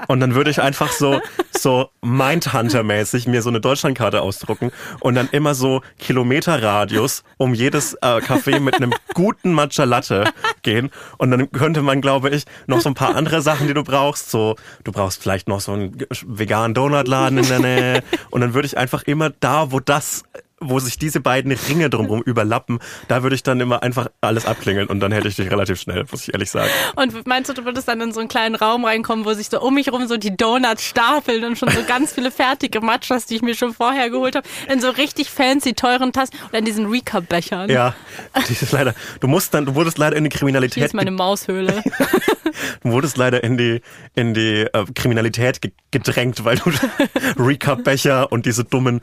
Und dann würde ich einfach so, so Mindhunter-mäßig mir so eine Deutschlandkarte ausdrucken und dann immer so Kilometerradius um jedes äh, Café mit einem guten Matcha Latte gehen. Und dann könnte man, glaube ich, noch so ein paar andere Sachen, die du brauchst. So, du brauchst vielleicht noch so einen veganen Donutladen in der Nähe. Und dann würde ich einfach immer da, wo das wo sich diese beiden Ringe drumherum überlappen, da würde ich dann immer einfach alles abklingeln und dann hätte ich dich relativ schnell, muss ich ehrlich sagen. Und meinst du, du würdest dann in so einen kleinen Raum reinkommen, wo sich so um mich rum so die Donuts stapeln und schon so ganz viele fertige Matchas, die ich mir schon vorher geholt habe, in so richtig fancy teuren Tassen oder in diesen Recap-Bechern. Ja, das ist leider, du musst dann, du wurdest leider in die Hier Kriminalität, ist meine Maushöhle. du wurdest leider in die, in die äh, Kriminalität ge gedrängt, weil du Recap-Becher und diese dummen,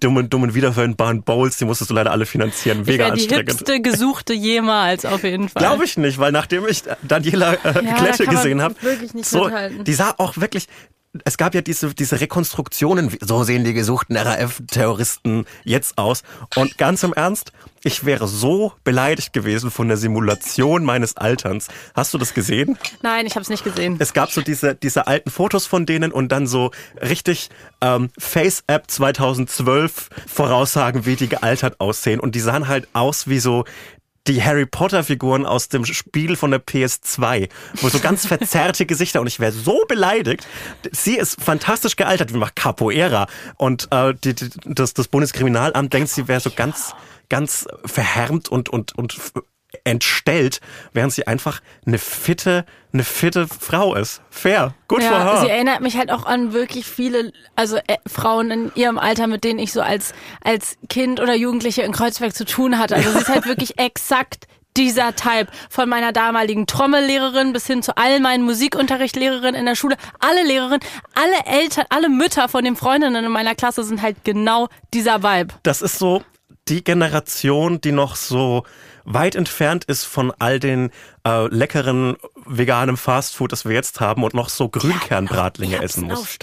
dummen, dummen wiederverwendbaren Bowls, die musstest du leider alle finanzieren. Ich Mega die anstrengend. hipste Gesuchte jemals, auf jeden Fall. Glaube ich nicht, weil nachdem ich Daniela äh, Ja, Klette gesehen habe, wirklich nicht so, die sah auch wirklich. Es gab ja diese, diese Rekonstruktionen, so sehen die gesuchten RAF-Terroristen jetzt aus. Und ganz im Ernst, ich wäre so beleidigt gewesen von der Simulation meines Alterns. Hast du das gesehen? Nein, ich habe es nicht gesehen. Es gab so diese, diese alten Fotos von denen und dann so richtig ähm, Face-App 2012 Voraussagen, wie die gealtert aussehen. Und die sahen halt aus wie so die Harry Potter Figuren aus dem Spiel von der PS2, wo so ganz verzerrte Gesichter und ich wäre so beleidigt. Sie ist fantastisch gealtert, wie macht Capoeira und äh, die, die, das, das Bundeskriminalamt denkt, sie wäre so ganz ganz verhärmt und und und entstellt, während sie einfach eine fitte, eine fitte Frau ist. Fair. For Ja, her. sie erinnert mich halt auch an wirklich viele, also äh, Frauen in ihrem Alter, mit denen ich so als, als Kind oder Jugendliche in Kreuzberg zu tun hatte. Also sie ist halt wirklich exakt dieser Type. Von meiner damaligen Trommellehrerin bis hin zu all meinen Musikunterrichtlehrerinnen in der Schule. Alle Lehrerinnen, alle Eltern, alle Mütter von den Freundinnen in meiner Klasse sind halt genau dieser Vibe. das ist so die Generation, die noch so weit entfernt ist von all den äh, leckeren veganen Fastfood, das wir jetzt haben und noch so Grünkernbratlinge essen muss.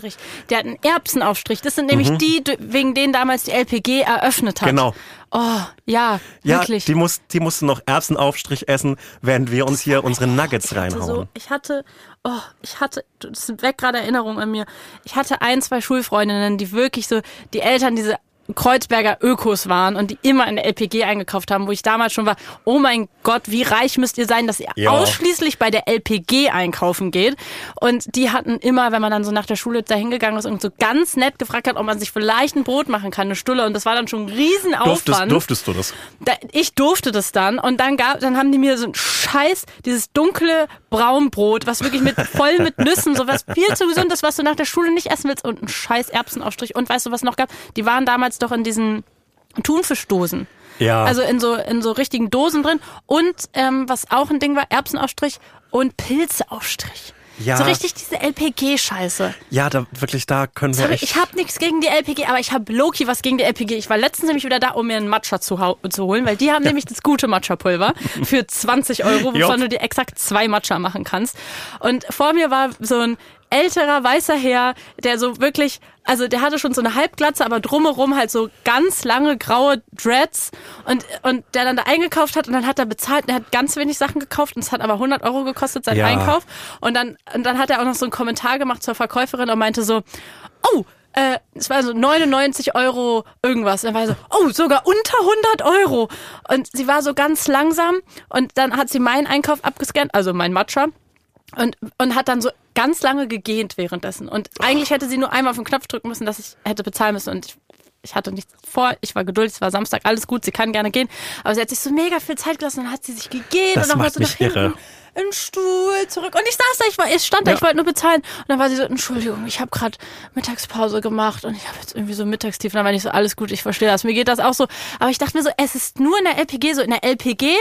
Der hat einen Erbsenaufstrich. Das sind nämlich die, wegen denen damals die LPG eröffnet hat. Mhm. Genau. Oh, ja, Ja, wirklich. die, muss, die mussten noch Erbsenaufstrich essen, während wir uns hier unsere Nuggets Ich hatte so, reinhauen. ich hatte, oh, ich hatte, das sind weg gerade Erinnerungen an mir. Ich hatte ein, zwei Schulfreundinnen, die wirklich so, die Eltern diese Kreuzberger Ökos waren und die immer in der LPG eingekauft haben, wo ich damals schon war, oh mein Gott, wie reich müsst ihr sein, dass ihr Ja. ausschließlich bei der LPG einkaufen geht. Und die hatten immer, wenn man dann so nach der Schule da hingegangen ist und so ganz nett gefragt hat, ob man sich vielleicht ein Brot machen kann, eine Stulle. Und das war dann schon ein Riesenaufwand. Durftest, durftest du das? Da, ich durfte das dann und dann gab, dann haben die mir so ein Scheiß, dieses dunkle Braunbrot, was wirklich mit voll mit Nüssen, so was viel zu gesund ist, was du nach der Schule nicht essen willst und ein Scheiß Erbsenaufstrich und weißt du was noch gab? Die waren damals doch in diesen Thunfischdosen. Ja. Also in so in so richtigen Dosen drin und ähm, was auch ein Ding war, Erbsenaufstrich und Pilzeaufstrich. Ja. So richtig diese LPG-Scheiße. Ja, da wirklich, da können wir Sorry, echt. ich habe nichts gegen die LPG, aber ich habe Loki was gegen die LPG. Ich war letztens nämlich wieder da, um mir einen Matcha zu, zu holen, weil die haben nämlich das gute Matcha-Pulver für 20 Euro, wovon du dir exakt zwei Matcha machen kannst. Und vor mir war so ein älterer weißer Herr, der so wirklich, also der hatte schon so eine Halbglatze, aber drumherum halt so ganz lange graue Dreads und, und der dann da eingekauft hat und dann hat er bezahlt und er hat ganz wenig Sachen gekauft und es hat aber 100 Euro gekostet, sein Ja. Einkauf. Und dann, und dann hat er auch noch so einen Kommentar gemacht zur Verkäuferin und meinte so, oh, äh, es war so 99 Euro irgendwas. Und dann war so, oh, sogar unter 100 Euro. Und sie war so ganz langsam und dann hat sie meinen Einkauf abgescannt, also mein Matcha. Und, und hat dann so ganz lange gegähnt währenddessen. Und eigentlich hätte sie nur einmal auf den Knopf drücken müssen, dass ich hätte bezahlen müssen. Und ich, ich hatte nichts vor, ich war geduldig, es war Samstag, alles gut, sie kann gerne gehen. Aber sie hat sich so mega viel Zeit gelassen, dann hat sie sich gegähnt Das und dann wollte sie nach irre. hinten in den Stuhl zurück. Und ich saß da, ich, war, ich stand da, Ja. ich wollte nur bezahlen. Und dann war sie so, Entschuldigung, ich habe gerade Mittagspause gemacht und ich habe jetzt irgendwie so Mittagstief. Und dann war ich so, alles gut, ich verstehe das. Mir geht das auch so. Aber ich dachte mir so, es ist nur in der LPG so. In der LPG,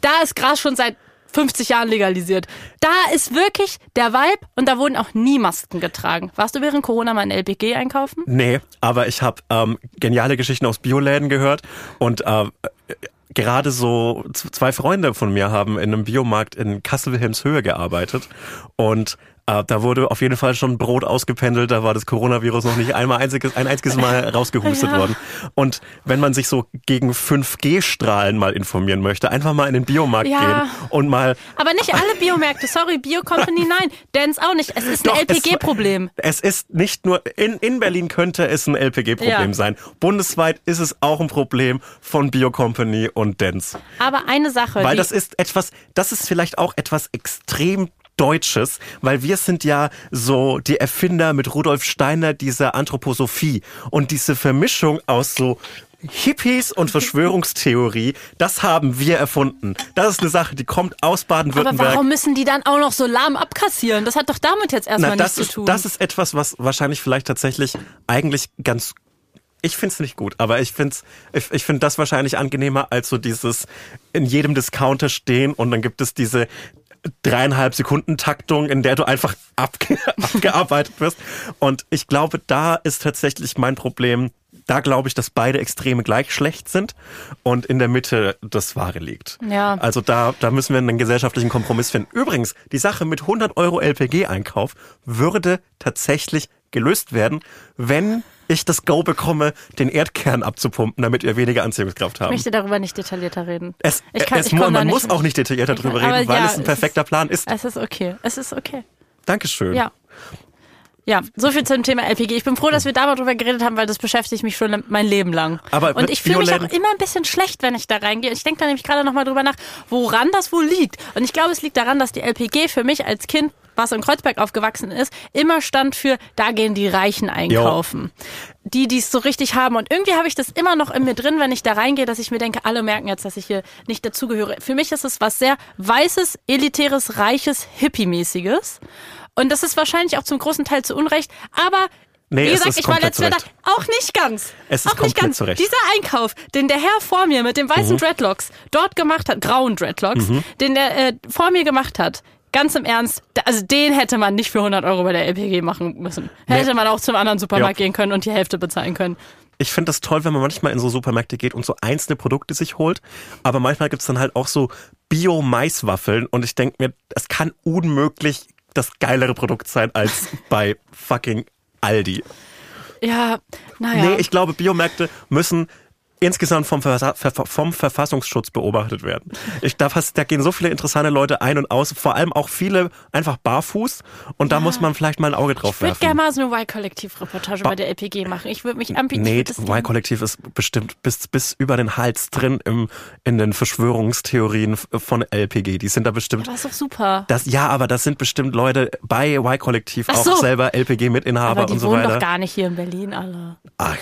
da ist Gras schon seit 50 Jahren legalisiert. Da ist wirklich der Vibe und da wurden auch nie Masken getragen. Warst du während Corona mal in LPG einkaufen? Nee, aber ich habe ähm, geniale Geschichten aus Bioläden gehört und äh, äh, gerade so zwei Freunde von mir haben in einem Biomarkt in Kassel-Wilhelmshöhe gearbeitet und da wurde auf jeden Fall schon Brot ausgependelt, da war das Coronavirus noch nicht einmal einziges, ein einziges Mal rausgehustet Ja. worden. Und wenn man sich so gegen 5G-Strahlen mal informieren möchte, einfach mal in den Biomarkt Ja. gehen und mal Aber nicht alle Biomärkte, sorry, Bio Company, nein. Dance auch nicht. Es ist ein Doch, es- LPG-Problem. Es ist nicht nur, in, in Berlin könnte es ein LPG-Problem Ja. sein. Bundesweit ist es auch ein Problem von Bio Company und Dents. Aber eine Sache, Weil das ist etwas, das ist vielleicht auch etwas extrem Deutsches, weil wir sind ja so die Erfinder mit Rudolf Steiner dieser Anthroposophie und diese Vermischung aus so Hippies und Verschwörungstheorie, das haben wir erfunden. Das ist eine Sache, die kommt aus aber Baden-Württemberg. warum müssen die dann auch noch so lahm abkassieren? Das hat doch damit jetzt erstmal Na, nichts das zu ist, tun. das ist etwas, was wahrscheinlich vielleicht tatsächlich eigentlich ganz. Ich find's nicht gut, aber ich find's, ich, ich find das wahrscheinlich angenehmer als so dieses in jedem Discounter stehen und dann gibt es diese dreieinhalb Sekunden Taktung, in der du einfach abge abgearbeitet wirst. Und ich glaube, da ist tatsächlich mein Problem. Da glaube ich, dass beide Extreme gleich schlecht sind und in der Mitte das Wahre liegt. Ja. Also da, da müssen wir einen gesellschaftlichen Kompromiss finden. Übrigens, die Sache mit 100 Euro LPG-Einkauf würde tatsächlich gelöst werden, wenn ich das Go bekomme, den Erdkern abzupumpen, damit wir weniger Anziehungskraft ich haben. möchte darüber nicht detaillierter reden. Es, ich kann, es, ich man nicht muss mit. auch nicht detaillierter Ich aber reden, weil ja, es ein es perfekter Plan ist. Es ist okay. Es ist okay. Dankeschön. Ja. Ja, so viel zum Thema LPG. Ich bin froh, dass wir da mal drüber geredet haben, weil das beschäftigt mich schon mein Leben lang. Aber und ich fühle mich auch immer ein bisschen schlecht, wenn ich da reingehe. Ich denke da nämlich gerade nochmal drüber nach, woran das wohl liegt. Und ich glaube, es liegt daran, dass die LPG für mich als Kind, was in Kreuzberg aufgewachsen ist, immer stand für, da gehen die Reichen einkaufen. Die, die es so richtig haben. Und irgendwie habe ich das immer noch in mir drin, wenn ich da reingehe, dass ich mir denke, alle merken jetzt, dass ich hier nicht dazugehöre. Für mich ist es was sehr weißes, elitäres, reiches, hippie-mäßiges. Und das ist wahrscheinlich auch zum großen Teil zu Unrecht. Aber Nee, wie es gesagt, ich war letztes Jahr da. Auch nicht ganz. Es ist auch nicht ganz. zu Recht. Dieser Einkauf, den der Herr vor mir mit dem weißen Mhm. Dreadlocks dort gemacht hat, grauen Dreadlocks, den der äh, vor mir gemacht hat, ganz im Ernst, also den hätte man nicht für 100 Euro bei der LPG machen müssen. Hätte man auch zum anderen Supermarkt Ja. gehen können und die Hälfte bezahlen können. Ich finde das toll, wenn man manchmal in so Supermärkte geht und so einzelne Produkte sich holt. Aber manchmal gibt's dann halt auch so Bio-Maiswaffeln und ich denke mir, es kann unmöglich das geilere Produkt sein als bei fucking Aldi. Ja, naja. Nee, ich glaube, Biomärkte müssen insgesamt vom, Ver vom Verfassungsschutz beobachtet werden. Ich, da, da gehen so viele interessante Leute ein und aus, vor allem auch viele einfach barfuß und da muss man vielleicht mal ein Auge drauf ich würde werfen. gerne mal so eine Y-Kollektiv-Reportage bei der LPG machen. Ich würde mich anbieten. Nee, ich. Y-Kollektiv ist bestimmt bis, bis über den Hals drin im, in den Verschwörungstheorien von LPG. Die sind da bestimmt. Das ist doch super. Das, ja, aber das sind bestimmt Leute bei Y-Kollektiv Ach auch so. selber LPG-Mitinhaber Aber die und so wohnen weiter. doch gar nicht hier in Berlin alle. Ach,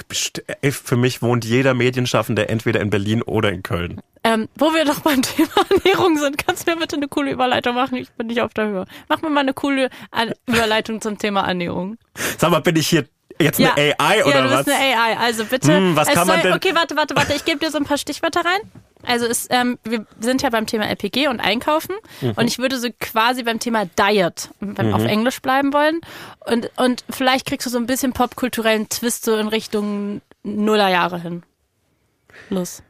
für mich wohnt jeder Medienschaffende entweder in Berlin oder in Köln. Ähm, wo wir doch beim Thema Ernährung sind, kannst du mir bitte eine coole Überleitung machen? Ich bin nicht auf der Höhe. Mach mir mal eine coole An Überleitung zum Thema Ernährung. Sag mal, bin ich hier jetzt eine AI oder ja, du was? bist eine AI. Also bitte. Hm, was kann man soll, denn- Okay, warte, warte, warte. Ich gebe dir so ein paar Stichwörter rein. Also es, ähm, wir sind ja beim Thema LPG und Einkaufen Mhm. und ich würde so quasi beim Thema Diet, wenn wir auf Englisch bleiben wollen und, und vielleicht kriegst du so ein bisschen popkulturellen Twist so in Richtung Nullerjahre hin. Los.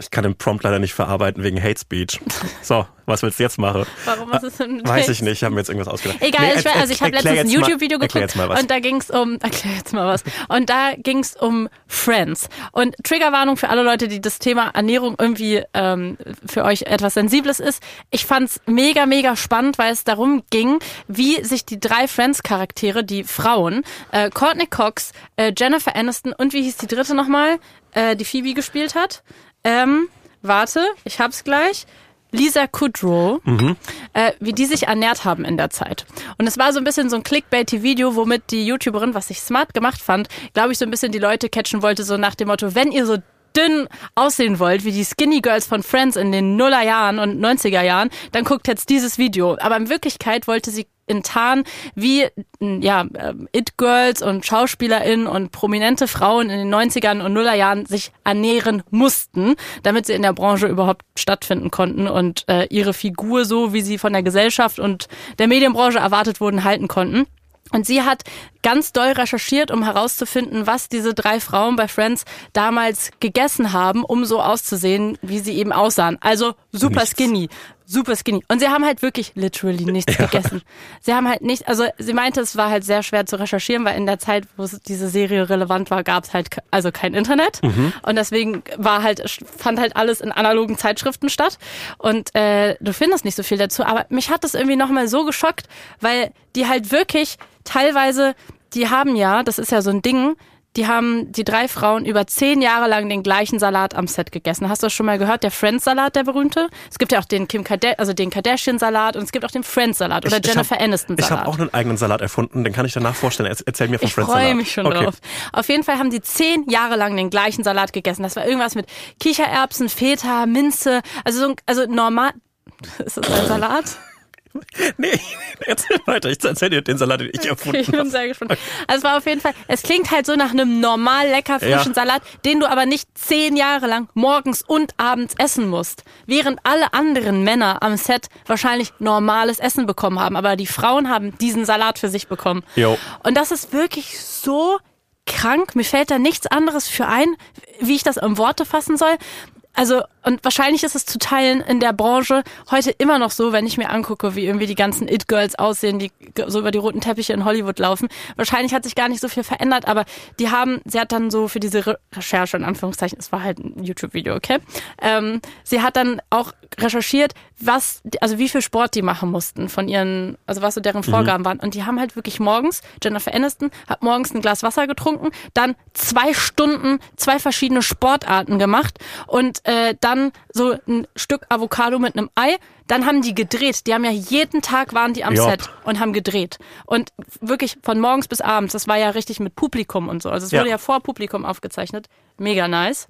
Ich kann den Prompt leider nicht verarbeiten wegen Hate Speech. So, was willst du jetzt machen? Warum hast du es denn Weiß ich nicht, ich habe mir jetzt irgendwas ausgedacht. Egal, Nee, ich, weiß, also ich habe letztens ein YouTube-Video geguckt und da ging's um, erklär jetzt mal was, und da ging's um Friends. Und Triggerwarnung für alle Leute, die das Thema Ernährung irgendwie ähm, für euch etwas Sensibles ist. Ich fand's mega, mega spannend, weil es darum ging, wie sich die drei Friends-Charaktere, die Frauen, äh, Courtney Cox, äh, Jennifer Aniston und wie hieß die dritte nochmal, äh, die Phoebe gespielt hat, ähm, warte, ich hab's gleich. Lisa Kudrow, äh, wie die sich ernährt haben in der Zeit. Und es war so ein bisschen so ein Clickbaity-Video, womit die YouTuberin, was ich smart gemacht fand, glaube ich, so ein bisschen die Leute catchen wollte, so nach dem Motto, wenn ihr so dünn aussehen wollt, wie die Skinny Girls von Friends in den Nullerjahren und 90er Jahren, dann guckt jetzt dieses Video. Aber in Wirklichkeit wollte sie enttarnen, wie ja, ähm, It-Girls und SchauspielerInnen und prominente Frauen in den 90ern und Nullerjahren sich ernähren mussten, damit sie in der Branche überhaupt stattfinden konnten und äh, ihre Figur so, wie sie von der Gesellschaft und der Medienbranche erwartet wurden, halten konnten. Und sie hat ganz doll recherchiert, um herauszufinden, was diese drei Frauen bei Friends damals gegessen haben, um so auszusehen, wie sie eben aussahen. Also super Nichts. skinny. Super skinny. Und sie haben halt wirklich literally nichts gegessen. Sie haben halt nicht, also sie meinte, es war halt sehr schwer zu recherchieren, weil in der Zeit, wo es- diese Serie relevant war, gab es halt also kein Internet. Und deswegen war halt, fand halt alles in analogen Zeitschriften statt. Und äh, du findest nicht so viel dazu. Aber mich hat das irgendwie nochmal so geschockt, weil die halt wirklich teilweise, die haben ja, das ist ja so ein Ding, die haben die drei Frauen über zehn Jahre lang den gleichen Salat am Set gegessen. Hast du das schon mal gehört? Der Friends-Salat, der berühmte? Es gibt ja auch den Kim Karda also den Kardashian-Salat und es gibt auch den Friends-Salat oder Ich- ich Jennifer hab- Aniston-Salat. Ich habe auch einen eigenen Salat erfunden, den kann ich danach vorstellen. Erzähl- mir vom Ich Friends freue mich schon okay. drauf. Auf jeden Fall haben die zehn Jahre lang den gleichen Salat gegessen. Das war irgendwas mit Kichererbsen, Feta, Minze, also so ein, also normal. Ist das ein Salat? Nee, erzähl weiter. Ich erzähl dir den Salat, den ich erfunden Okay, ich bin sehr gespannt. Also es war auf jeden Fall, es klingt halt so nach einem normal lecker frischen Ja. Salat, den du aber nicht zehn Jahre lang morgens und abends essen musst. Während alle anderen Männer am Set wahrscheinlich normales Essen bekommen haben. Aber die Frauen haben diesen Salat für sich bekommen. Jo. Und das ist wirklich so krank. Mir fällt da nichts anderes für ein, wie ich das in Worte fassen soll. Also, und wahrscheinlich ist es zu teilen in der Branche heute immer noch so, wenn ich mir angucke, wie irgendwie die ganzen It-Girls aussehen, die so über die roten Teppiche in Hollywood laufen. Wahrscheinlich hat sich gar nicht so viel verändert, aber die haben, sie hat dann so für diese Re Recherche, in Anführungszeichen, es war halt ein YouTube-Video, okay? Ähm, sie hat dann auch recherchiert, was, also wie viel Sport die machen mussten von ihren, also was so deren Vorgaben waren. Und die haben halt wirklich morgens, Jennifer Aniston hat morgens ein Glas Wasser getrunken, dann zwei Stunden zwei verschiedene Sportarten gemacht und äh, dann so ein Stück Avocado mit einem Ei. Dann haben die gedreht. Die haben ja jeden Tag waren die am Jopp. Set und haben gedreht. Und wirklich von morgens bis abends. Das war ja richtig mit Publikum und so. Also es Ja. wurde ja vor Publikum aufgezeichnet. Mega nice.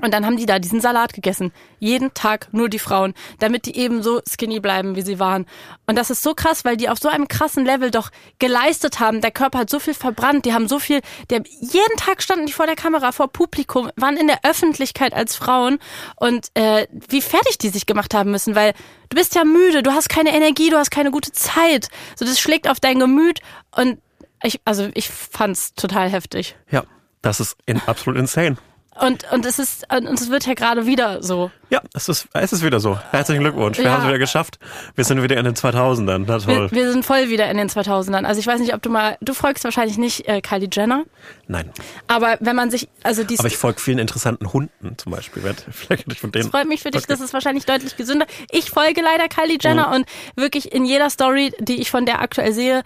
Und dann haben die da diesen Salat gegessen. Jeden Tag nur die Frauen, damit die eben so skinny bleiben, wie sie waren. Und das ist so krass, weil die auf so einem krassen Level doch geleistet haben. Der Körper hat so viel verbrannt, die haben so viel, der, jeden Tag standen die vor der Kamera, vor Publikum, waren in der Öffentlichkeit als Frauen und äh, wie fertig die sich gemacht haben müssen, weil du bist ja müde, du hast keine Energie, du hast keine gute Zeit. So, das schlägt auf dein Gemüt und ich, also ich fand's total heftig. Ja, das ist in, absolut insane. Und, und es ist, und es wird ja gerade wieder so. Ja, es ist, es ist wieder so. Herzlichen Glückwunsch. Wir Ja. haben es wieder geschafft. Wir sind wieder in den 2000ern. Na toll. Wir, wir sind voll wieder in den 2000ern. Also ich weiß nicht, ob du mal, du folgst wahrscheinlich nicht äh, Kylie Jenner, Nein. aber wenn man sich, also die Aber ich folge vielen interessanten Hunden zum Beispiel. Vielleicht von denen. freut mich für dich, das ist wahrscheinlich deutlich gesünder. Ich folge leider Kylie Jenner und wirklich in jeder Story, die ich von der aktuell sehe,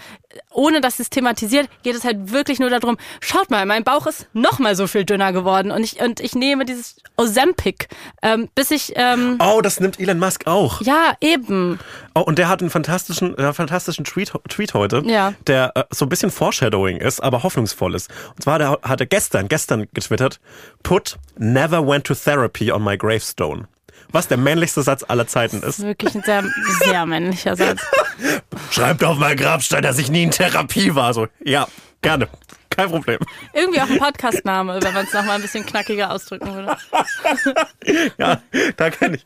ohne dass es thematisiert, geht es halt wirklich nur darum, schaut mal, mein Bauch ist noch mal so viel dünner geworden und ich, und ich nehme dieses Ozempic, ähm, bis ich, ähm, Oh, das nimmt Elon Musk auch. ja, eben. Oh, und der hat einen fantastischen, äh, fantastischen Tweet, Tweet heute, Ja. der äh, so ein bisschen Foreshadowing ist, aber hoffnungsvoll ist. Und zwar der, hat er gestern, gestern getwittert, put never went to therapy on my gravestone. Was der männlichste Satz aller Zeiten Das ist ist. wirklich ein sehr, sehr männlicher Satz. Schreibt auf mein Grabstein, dass ich nie in Therapie war. So, ja, gerne. Kein Problem. Irgendwie auch ein Podcastname, wenn man es nochmal ein bisschen knackiger ausdrücken würde. Ja, da kann ich,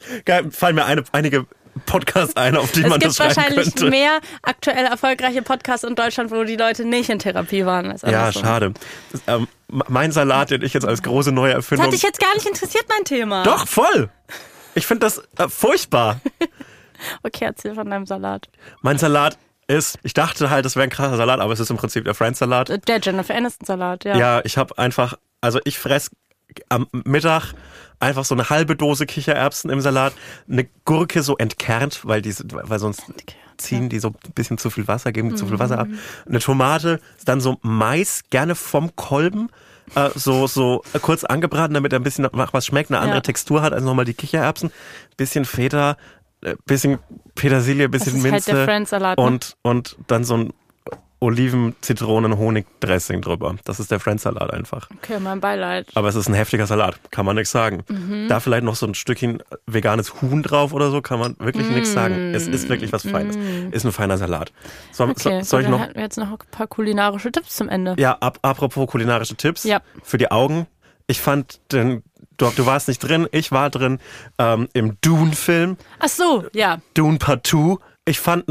fallen mir eine, einige Podcasts ein, auf die Es man gibt das schreiben wahrscheinlich könnte. mehr aktuell erfolgreiche Podcasts in Deutschland, wo die Leute nicht in Therapie waren. Als Ja, andersrum. schade. Das, ähm, mein Salat, den ich jetzt als große neue Das Erfindung. hat dich jetzt gar nicht interessiert, mein Thema. Doch, voll! Ich finde das äh, furchtbar. Okay, erzähl von deinem Salat. Mein Salat ist, ich dachte halt, das wäre ein krasser Salat, aber es ist im Prinzip der Friends-Salat. Der Jennifer Aniston Salat, ja. Ja, ich habe einfach, also ich fress am Mittag einfach so eine halbe Dose Kichererbsen im Salat, eine Gurke so entkernt, weil die, weil sonst ziehen die so ein bisschen zu viel Wasser, geben zu viel Wasser ab. Eine Tomate, dann so Mais, gerne vom Kolben, äh, so so kurz angebraten, damit er ein bisschen nach was schmeckt, eine andere Ja. Textur hat als nochmal die Kichererbsen. Bisschen Feta, äh, bisschen Petersilie, bisschen halt Minze ne? und und dann so ein Oliven, Zitronen, Honig-Dressing drüber. Das ist der Friends-Salat einfach. Okay, mein Beileid. Aber es ist ein heftiger Salat, kann man nichts sagen. Mhm. Da vielleicht noch so ein Stückchen veganes Huhn drauf oder so, kann man wirklich nichts sagen. Es ist wirklich was Feines. Ist ein feiner Salat. So, Mm. Okay, so, soll ich noch? hatten wir jetzt noch ein paar kulinarische Tipps zum Ende. Ja, ab, apropos kulinarische Tipps Ja. für die Augen. Ich fand den, du, du warst nicht drin, ich war drin ähm, im Dune-Film. Ach so, ja. Dune Part 2. Ich fand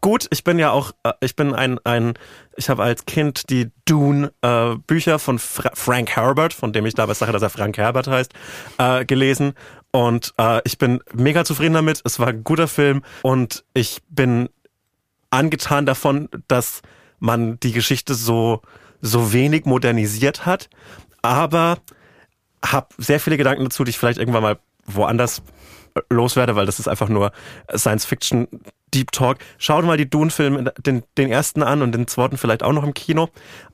gut. Ich bin ja auch, äh, ich bin ein, ein ich habe als Kind die Dune äh, von Fra Frank Herbert, von dem ich damals sage, dass er Frank Herbert heißt, äh, gelesen. Und äh, ich bin mega zufrieden damit. Es war ein guter Film und ich bin angetan davon, dass man die Geschichte so, so wenig modernisiert hat. Aber habe sehr viele Gedanken dazu, die ich vielleicht irgendwann mal woanders äh, loswerde, weil das ist einfach nur Science Fiction Deep Talk. Schaut mal die Dune-Filme, den, den ersten an und den zweiten vielleicht auch noch im Kino.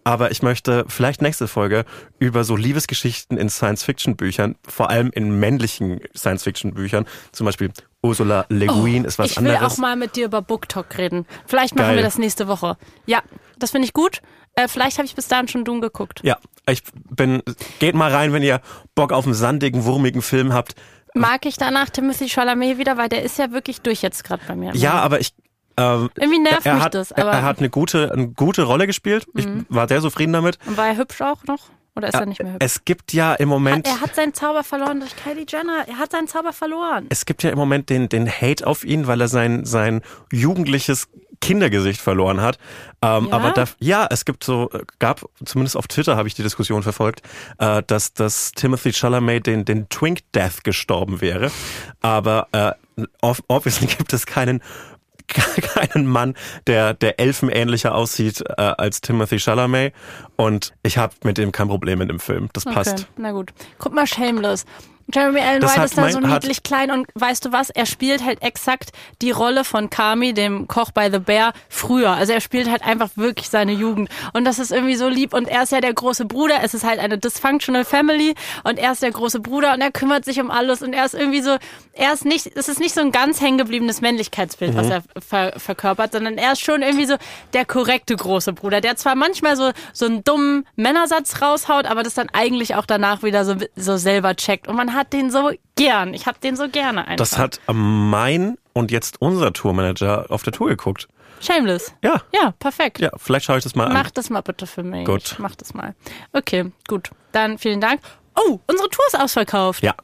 Aber ich möchte vielleicht nächste Folge über so Liebesgeschichten in Science-Fiction-Büchern, vor allem in männlichen Science-Fiction-Büchern, zum Beispiel Ursula Le Guin ist was Oh, ich will anderes. auch mal mit dir über Book Talk reden. Vielleicht machen Geil. wir das nächste Woche. Ja, das finde ich gut. Äh, vielleicht habe ich bis dahin schon Doom geguckt. ja, ich bin, geht mal rein, wenn ihr Bock auf einen sandigen, wurmigen Film habt. Mag ich danach Timothy Chalamet wieder, weil der ist ja wirklich durch jetzt gerade bei mir. Ja, aber ich, ähm, Irgendwie nervt er mich hat, das. er- Aber Mhm. er hat eine gute, eine gute Rolle gespielt. Ich war sehr zufrieden damit. Und war er hübsch auch noch? Oder ist er nicht mehr hübsch? Es gibt ja im Moment, Er hat seinen Zauber verloren durch Kylie Jenner. Er hat seinen Zauber verloren. es gibt ja im Moment den, den Hate auf ihn, weil er sein, sein jugendliches Kindergesicht verloren hat. Ähm, Ja? Aber da, ja, es gibt so, gab, zumindest auf Twitter habe ich die Diskussion verfolgt, äh, dass, dass Timothy Chalamet den, den Twink Death gestorben wäre. Aber äh, ob- obviously gibt es keinen keinen Mann, der der elfenähnlicher aussieht äh, als Timothy Chalamet und ich habe mit dem kein Problem in dem Film. Das passt. Okay, na gut. Guck mal, Shameless. Jeremy Allen White ist da so niedlich klein und weißt du was? Er spielt halt exakt die Rolle von Kami, dem Koch bei The Bear, früher. Also er spielt halt einfach wirklich seine Jugend. Und das ist irgendwie so lieb. Und er ist ja der große Bruder. Es ist halt eine dysfunctional Family. Und er ist der große Bruder und er kümmert sich um alles. Und er ist irgendwie so, er ist nicht, es ist nicht so ein ganz hängengebliebenes Männlichkeitsbild, was er ver verkörpert, sondern er ist schon irgendwie so der korrekte große Bruder, der zwar manchmal so, so einen dummen Männersatz raushaut, aber das dann eigentlich auch danach wieder so, so selber checkt. Und man hat den so gern. Ich hab den so gerne einfach. Das hat mein und jetzt unser Tourmanager auf der Tour geguckt. Shameless. Ja. Ja, perfekt. Ja, vielleicht schaue ich das mal Mach an. das mal bitte für mich. Gut. Mach das mal. Okay, gut. Dann vielen Dank. Oh, unsere Tour ist ausverkauft. Ja,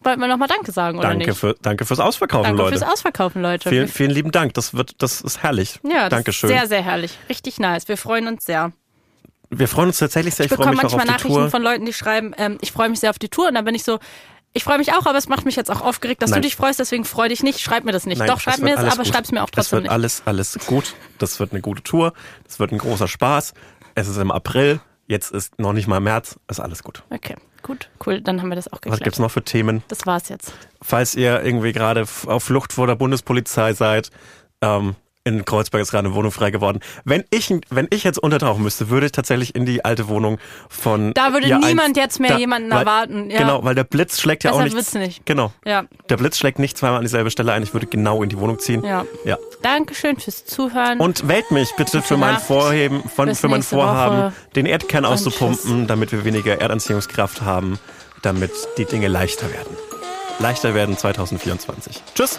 Wollten wir nochmal Danke sagen, oder danke, nicht? für, danke fürs Ausverkaufen, Danke Leute. fürs Ausverkaufen, Leute. vielen, vielen lieben Dank. Das wird, das ist herrlich. ja, das Dankeschön. ist sehr, sehr herrlich. Richtig nice. Wir freuen uns sehr. Wir freuen uns tatsächlich sehr. Ich Ich freue bekomme mich auch auf manchmal die Nachrichten Tour. von Leuten, die schreiben, ähm, ich freue mich sehr auf die Tour. Und dann bin ich so, ich freue mich auch, aber es macht mich jetzt auch aufgeregt, dass Nein. du dich freust, deswegen freu dich nicht. Schreib mir das nicht. Nein, Doch, schreib das mir es, alles aber schreib es mir auch Das trotzdem wird nicht. alles, alles gut. Das wird eine gute Tour. Das wird ein großer Spaß. Es ist im April. Jetzt ist noch nicht mal März. Ist alles gut. Okay, gut, cool. Dann haben wir das auch Was geklärt. gibt's noch für Themen? Das war's jetzt. Falls ihr irgendwie gerade auf Flucht vor der Bundespolizei seid, ähm, in Kreuzberg ist gerade eine Wohnung frei geworden. Wenn ich, wenn ich jetzt untertauchen müsste, würde ich tatsächlich in die alte Wohnung von. Da würde ihr niemand jetzt mehr jemanden weil, erwarten, ja. Genau, weil der Blitz schlägt ja auch Besser nicht. nicht. Genau. Ja. Der Blitz schlägt nicht zweimal an dieselbe Stelle ein. Ich würde genau in die Wohnung ziehen. Ja. Ja. Dankeschön fürs Zuhören. Und wählt mich bitte für mein. Vorheben, von, für mein Vorhaben, Woche. den Erdkern Und auszupumpen, damit wir weniger Erdanziehungskraft haben, damit die Dinge leichter werden. Leichter werden 2024. Tschüss!